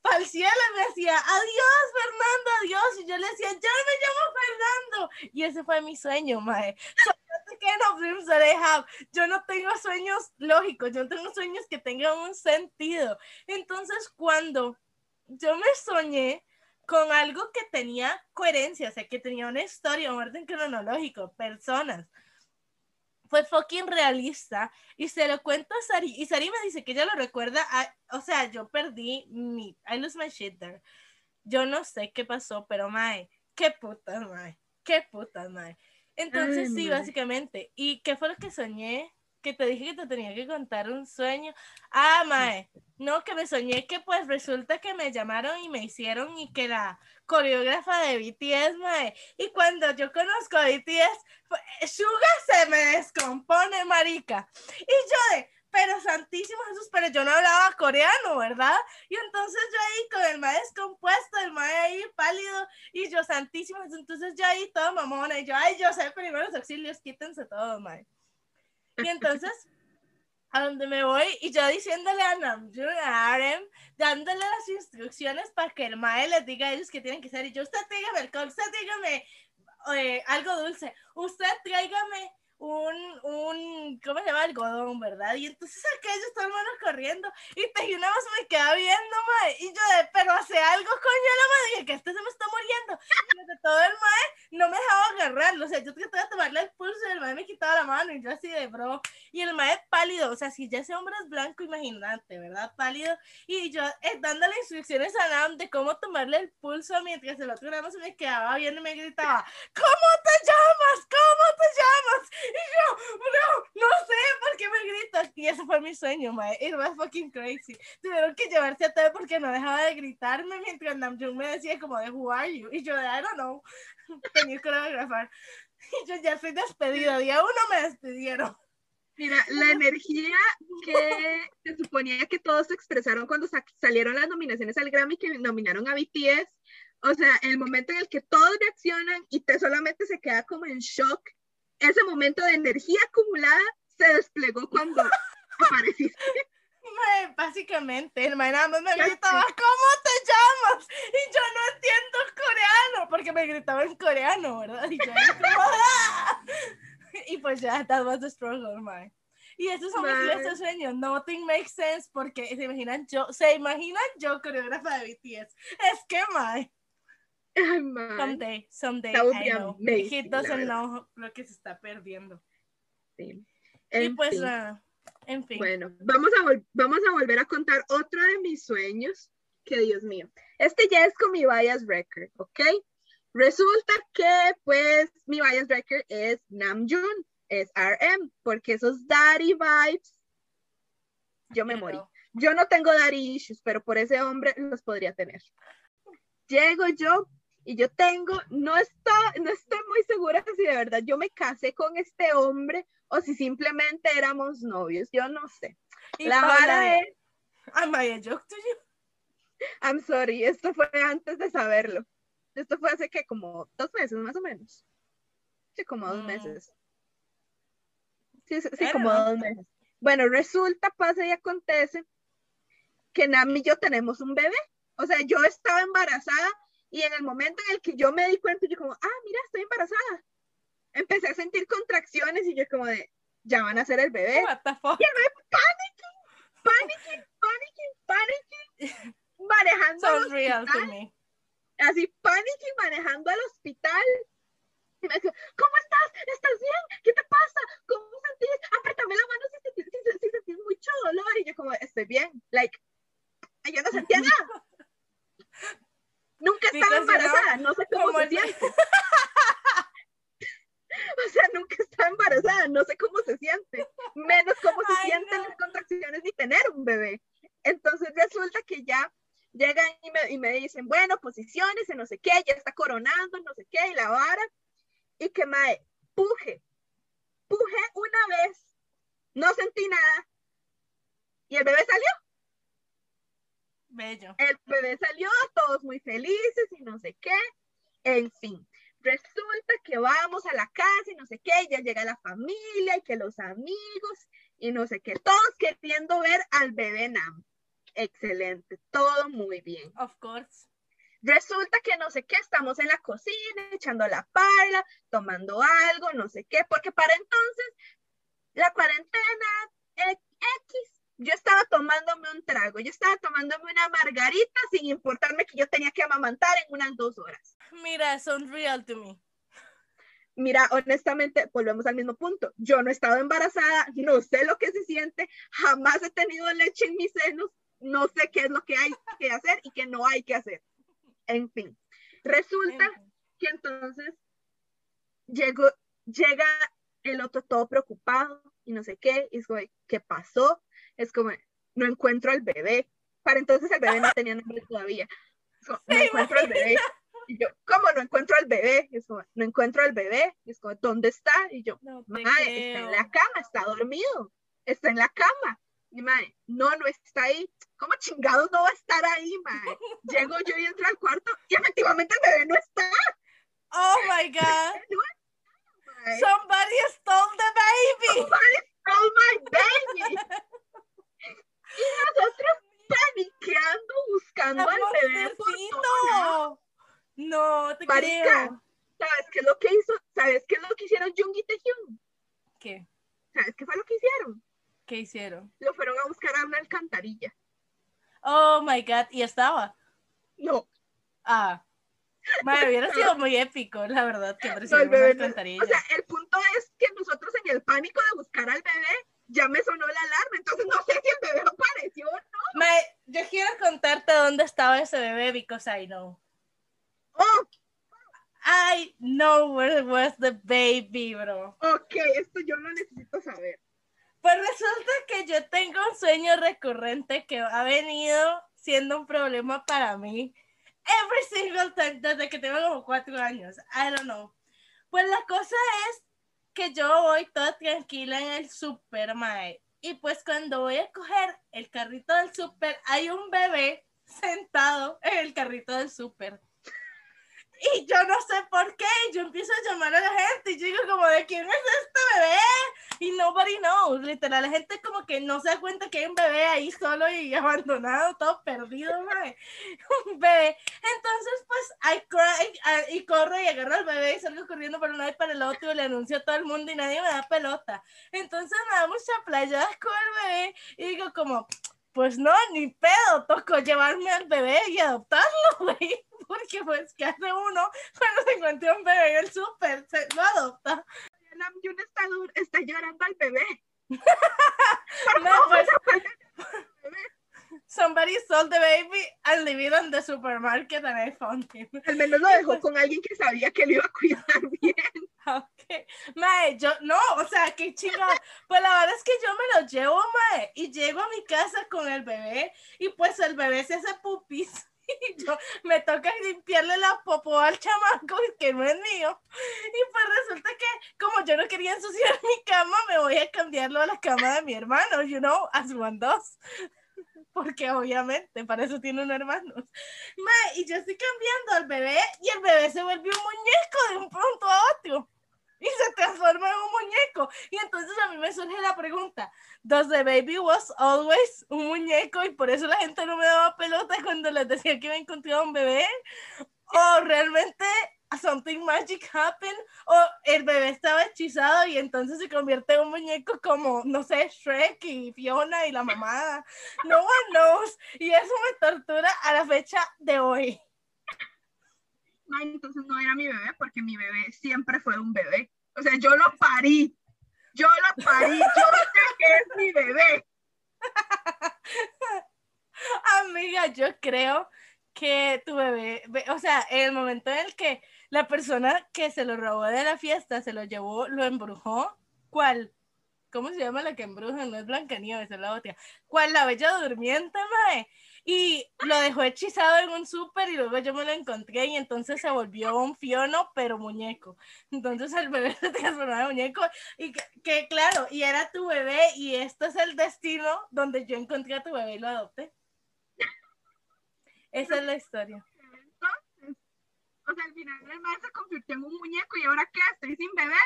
Para el cielo y me decía, adiós Fernando, adiós. Y yo le decía, ya me llamo Fernando. Y ese fue mi sueño, mae. Yo no tengo sueños lógicos, yo no tengo sueños que tengan un sentido. Entonces, cuando yo me soñé con algo que tenía coherencia, o sea, que tenía una historia, un orden cronológico, personas, fue fucking realista y se lo cuento a Sari y Sari me dice que ella lo recuerda, o sea, yo perdí mi, I lose my shit there. Yo no sé qué pasó, pero mae, qué puta, mae, qué puta, mae. Entonces sí, básicamente. ¿Y qué fue lo que soñé? Que te dije que te tenía que contar un sueño. Ah, mae, no, que me soñé que pues resulta que me llamaron y me hicieron y que la coreógrafa de BTS, mae. Y cuando yo conozco a BTS, Suga se me descompone, marica. Y yo de, pero santísimo Jesús, pero yo no hablaba coreano, ¿verdad? Y entonces yo ahí con el mae descompuesto, el mae ahí pálido, y yo santísimo Jesús, entonces yo ahí todo mamona, y yo, ay, yo sé primeros auxilios, quítense todo, mae. Y entonces a donde me voy y yo diciéndole a Namjoon, a Arem, dándole las instrucciones para que el mae les diga a ellos que tienen que hacer. Y yo, usted tráigame alcohol, usted tráigame eh, algo dulce, usted tráigame un, un, ¿cómo se llama? Algodón, ¿verdad? Y entonces aquellos todo hermano corriendo y una voz me queda viendo, mae, y yo de, pero hace algo, coño, la madre, que este se me está muriendo. Y de todo el mae no me dejaba agarrarlo, o sea, yo trataba de tomarle el pulso y el mae me quitaba la mano y yo así de, bro, y el mae pálido, o sea, si ya ese hombre es blanco, imagínate, ¿verdad? Pálido, y yo eh, dándole instrucciones a Nam de cómo tomarle el pulso mientras el otro nada se me quedaba viendo y me gritaba, ¿cómo te llamas? ¿Cómo te llamas? Y yo, bro, no sé por qué me gritas. Y ese fue mi sueño, mae. It was fucking crazy. Tuvieron que llevarse a todo porque no dejaba de gritarme mientras Namjoon me decía como de who are you? Y yo de I don't know. Tenía que coreografar. Y yo ya soy despedida. Día uno me despidieron. Mira, la energía que se suponía que todos expresaron cuando salieron las nominaciones al Grammy que nominaron a BTS, o sea, el momento en el que todos reaccionan y te solamente se queda como en shock ese momento de energía acumulada se desplegó cuando apareciste. básicamente, el mae nada más me gritaba, ¿cómo te llamas? Y yo no entiendo coreano, porque me gritaba en coreano, ¿verdad? Y, yo, ¡Ah! y pues ya, that was the struggle, mae. Y esos son mis tres sueños. Nothing makes sense porque se imaginan yo, se imaginan yo coreógrafa de BTS. Es que, Someday, someday, I know. He doesn't know lo que se está perdiendo. Sí. y pues, uh, en fin. Bueno, vamos a, vamos a volver a contar otro de mis sueños, que Dios mío. Este ya es con mi bias record, ¿ok? Resulta que, pues, mi bias record es Namjoon, es RM, porque esos daddy vibes, yo me morí. Yo no tengo daddy issues, pero por ese hombre los podría tener. Llego yo y yo tengo, no estoy, no estoy muy segura si de verdad yo me casé con este hombre o si simplemente éramos novios, yo no sé. La vara es... Am I a joke to you? I'm sorry, esto fue antes de saberlo. Esto fue hace que como dos meses más o menos. Sí, como dos mm. meses. Sí, sí, como dos meses. Bueno, resulta, pasa y acontece que Nami y yo tenemos un bebé. O sea, yo estaba embarazada y en el momento en el que yo me di cuenta, yo como, ah, mira, estoy embarazada. Empecé a sentir contracciones y yo como de, ya van a ser el bebé. What the fuck? Y el bebé panicking, panicking, panicking, panicking, manejando al hospital. Así, panicking, manejando al hospital. Y me dijo, ¿cómo estás? ¿Estás bien? ¿Qué te pasa? ¿Cómo sentís? Apretame la mano si, si, si, si sentís mucho dolor. Y yo como, estoy bien. Like, yo no sentía nada. Nunca estaba embarazada, no, sé cómo, se siente. o sea, nunca está embarazada, no sé cómo se siente, menos cómo se sienten las contracciones ni tener un bebé. Entonces resulta que ya llegan y me, y me dicen, bueno, posiciones, no sé qué, ya está coronando, no sé qué, y la vara, y que me puje, puje una vez, no sentí nada, y el bebé salió. Bello. El bebé salió, todos muy felices y no sé qué, en fin. Resulta que vamos a la casa y no sé qué, ya llega la familia y que los amigos y no sé qué, todos queriendo ver al bebé Nam. Excelente, todo muy bien. Of course. Resulta que no sé qué, estamos en la cocina, echando la parla, tomando algo, no sé qué, porque para entonces la cuarentena eh, X, yo estaba tomándome un trago, yo estaba tomándome una margarita sin importarme que yo tenía que amamantar en unas dos horas. Mira, son real to me. Mira, honestamente, volvemos al mismo punto. Yo no he estado embarazada, no sé lo que se siente, jamás he tenido leche en mis senos, no sé qué es lo que hay que hacer y qué no hay que hacer. En fin, resulta que entonces llegó, llega el otro todo preocupado y no sé qué, y es como, ¿qué pasó? Es como, no encuentro al bebé. Para entonces el bebé no tenía nombre todavía. Es como, no encuentro al bebé. Y yo, ¿cómo no encuentro al bebé? Y es como, no encuentro al bebé. Y es como, ¿dónde está? Y yo, No Mae, está en la cama, está dormido, está en la cama. Y mae, no, no está ahí. ¿Cómo chingados no va a estar ahí, mae? Llego yo y entro al cuarto y efectivamente el bebé no está. Oh my God. Somebody stole the baby. Somebody stole my baby. Y nosotros paniqueando, buscando al bebé por todo lado. Monstercito. No te Marica. Creo. ¿Sabes qué es lo que hizo? ¿Sabes qué es lo que hicieron Jung y Taehyung? ¿Qué? ¿Sabes qué fue lo que hicieron? ¿Qué hicieron? Lo fueron a buscar a una alcantarilla. Oh my God. ¿Y estaba? No, Ah. Madre, hubiera sido muy épico, la verdad, que No, el bebé no- alcantarilla. O sea, el punto es que nosotros en el pánico de buscar al bebé, ya me sonó la alarma, entonces no sé si el bebé apareció o no. Mae, yo quiero contarte dónde estaba ese bebé because I know. Oh, I know where was the baby, bro. ok, esto yo lo necesito saber. Pues resulta que yo tengo un sueño recurrente que ha venido siendo un problema para mí every single time desde que tengo como cuatro años. I don't know. Pues la cosa es que yo voy toda tranquila en el super, mae. Y pues cuando voy a coger el carrito del super, hay un bebé sentado en el carrito del super. Y yo no sé por qué, yo empiezo a llamar a la gente y yo digo como, ¿de quién es este bebé? Y nobody knows, literal, la gente como que no se da cuenta que hay un bebé ahí solo y abandonado, todo perdido, mae. un bebé. Entonces, pues, I cry, y corro y agarro al bebé y salgo corriendo por un lado y para el otro y le anuncio a todo el mundo y nadie me da pelota. Entonces me da mucha playa con el bebé y digo como, pues no, ni pedo, tocó llevarme al bebé y adoptarlo, güey. Porque pues, ¿qué hace uno cuando se encuentra un bebé en el súper? Se lo adopta. Namjoon está, está llorando al bebé. No, pues, somebody sold the baby and leave it on the supermarket and I found him. Al menos lo dejó con alguien que sabía que lo iba a cuidar bien. Ok. Mae, yo, no, o sea, qué chingada. Pues la verdad es que yo me lo llevo, mae, y llego a mi casa con el bebé, y pues el bebé se hace pupis. Y yo me toca limpiarle la popó al chamaco, que no es mío. Y pues resulta que, como yo no quería ensuciar mi cama, me voy a cambiarlo a la cama de mi hermano, you know, as one does. Porque obviamente, para eso tiene un hermano. Mae, y yo estoy cambiando al bebé, y el bebé se vuelve un muñeco de un pronto a otro y se transforma en un muñeco. Y entonces a mí me surge la pregunta, ¿Does the baby was always un muñeco y por eso la gente no me daba pelota cuando les decía que iba a encontrar un bebé? ¿O realmente something magic happened? ¿O el bebé estaba hechizado y entonces se convierte en un muñeco como, no sé, Shrek y Fiona y la mamá? No one knows. Y eso me tortura a la fecha de hoy. No, entonces no era mi bebé porque mi bebé siempre fue un bebé. O sea, yo lo parí. Yo lo parí. Yo sé que es mi bebé. Amiga, yo creo que tu bebé, o sea, en el momento en el que la persona que se lo robó de la fiesta se lo llevó, lo embrujó, ¿cuál? ¿cómo se llama la que embruja? No es Blancanieves, es la otra. ¿Cuál? La Bella Durmiente, mae. Y lo dejó hechizado en un súper y luego yo me lo encontré y entonces se volvió un fiono, pero muñeco. Entonces el bebé se transformó en muñeco y que, que, claro, y era tu bebé y esto es el destino donde yo encontré a tu bebé y lo adopté. Esa es la historia. O sea, al final el bebé se convirtió en un muñeco y ahora qué, estoy sin bebé.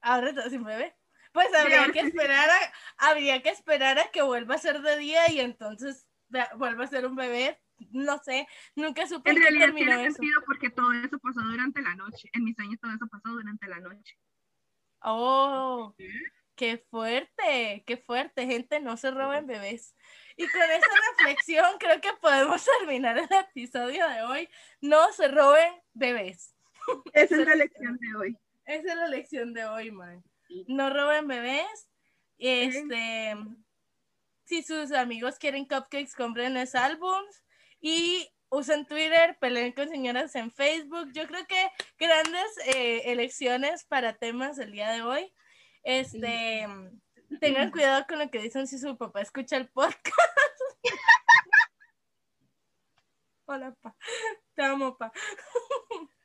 Ahora estoy sin bebé. Pues habría que esperar a, habría que esperar a que vuelva a ser de día y entonces vuelva a ser un bebé. No sé, nunca supe en qué realidad terminó tiene eso. sentido porque todo eso pasó durante la noche. En mis sueños todo eso pasó durante la noche. Oh, qué fuerte, qué fuerte, gente, no se roben bebés. Y con esa reflexión creo que podemos terminar el episodio de hoy. No se roben bebés. Esa es la lección de hoy. Esa es la lección de hoy, man. No roben bebés. Este, si sus amigos quieren cupcakes, comprenles álbums y usen Twitter, peleen con señoras en Facebook. Yo creo que grandes eh, elecciones para temas el día de hoy. Este, tengan cuidado con lo que dicen si su papá escucha el podcast. Hola, pa. Te amo, pa.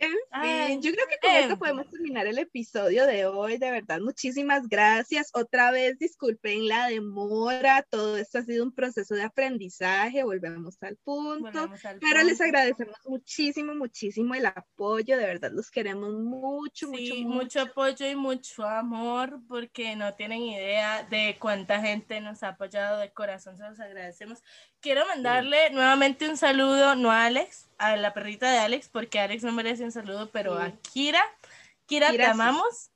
En fin, Ay, yo creo que con esto podemos terminar el episodio de hoy. De verdad, muchísimas gracias. Otra vez, disculpen la demora. Todo esto ha sido un proceso de aprendizaje. Volvemos al punto. Volvemos al Pero les agradecemos muchísimo, muchísimo el apoyo. De verdad, los queremos mucho, mucho, Sí, mucho. mucho apoyo y mucho amor, porque no tienen idea de cuánta gente nos ha apoyado de corazón, se los agradecemos. Quiero mandarle nuevamente un saludo, no a Alex, a la perrita de Alex, porque Alex no merece un saludo, pero a Kira. Kira, Kira, te amamos.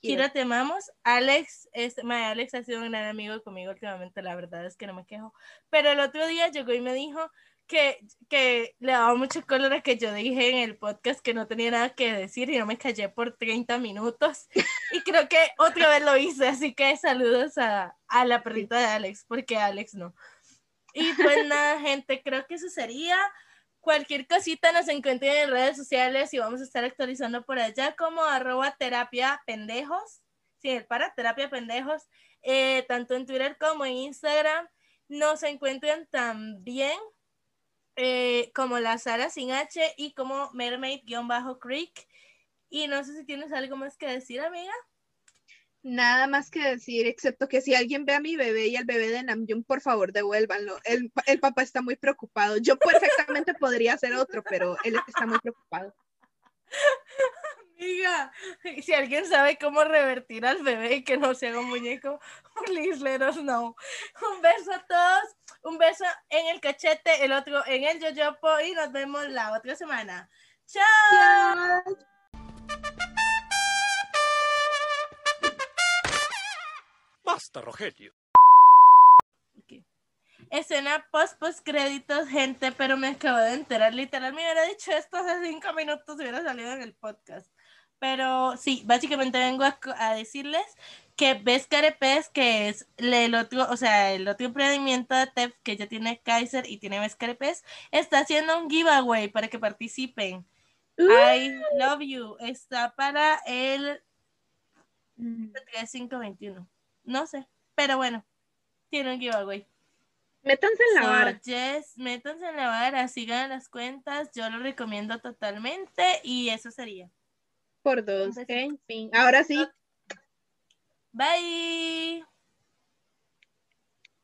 Kira. Kira, te amamos. Alex, este, mae, Alex ha sido un gran amigo conmigo últimamente, la verdad es que no me quejo. Pero el otro día llegó y me dijo que, que le daba mucho cólera que yo dije en el podcast que no tenía nada que decir y no me callé por 30 minutos. Y creo que otra vez lo hice, así que saludos a, a la perrita de Alex, porque Alex no. Y pues nada, gente, creo que eso sería. Cualquier cosita nos encuentren en redes sociales y vamos a estar actualizando por allá como arroba terapia pendejos. Sí, el para terapia pendejos, eh, tanto en Twitter como en Instagram. Nos encuentran también eh, como la Sara sin H y como Mermaid-Creek. Y no sé si tienes algo más que decir, amiga. Nada más que decir, excepto que si alguien ve a mi bebé y al bebé de Namjoon, por favor, devuélvanlo. El, el papá está muy preocupado. Yo perfectamente podría hacer otro, pero él está muy preocupado. Amiga, si alguien sabe cómo revertir al bebé y que no se haga un muñeco, please let us know. Un beso a todos, un beso en el cachete, el otro en el yoyopo y nos vemos la otra semana. ¡Chao! Basta, Rogelio. Escena post post créditos, gente, pero me acabo de enterar, literal, me hubiera dicho esto hace cinco minutos, hubiera salido en el podcast. Pero sí, básicamente vengo a, decirles que ves Carepes, que es el otro, o sea, el otro emprendimiento de TEF que ya tiene Kaiser y tiene Ves Carepes, está haciendo un giveaway para que participen. I love you. Está para el 3521. No sé, pero bueno, tiene un giveaway. Métanse en la So, vara. yes, métanse en la vara, sigan las cuentas, yo lo recomiendo totalmente y eso sería. Por dos. En fin. Ahora sí. Bye.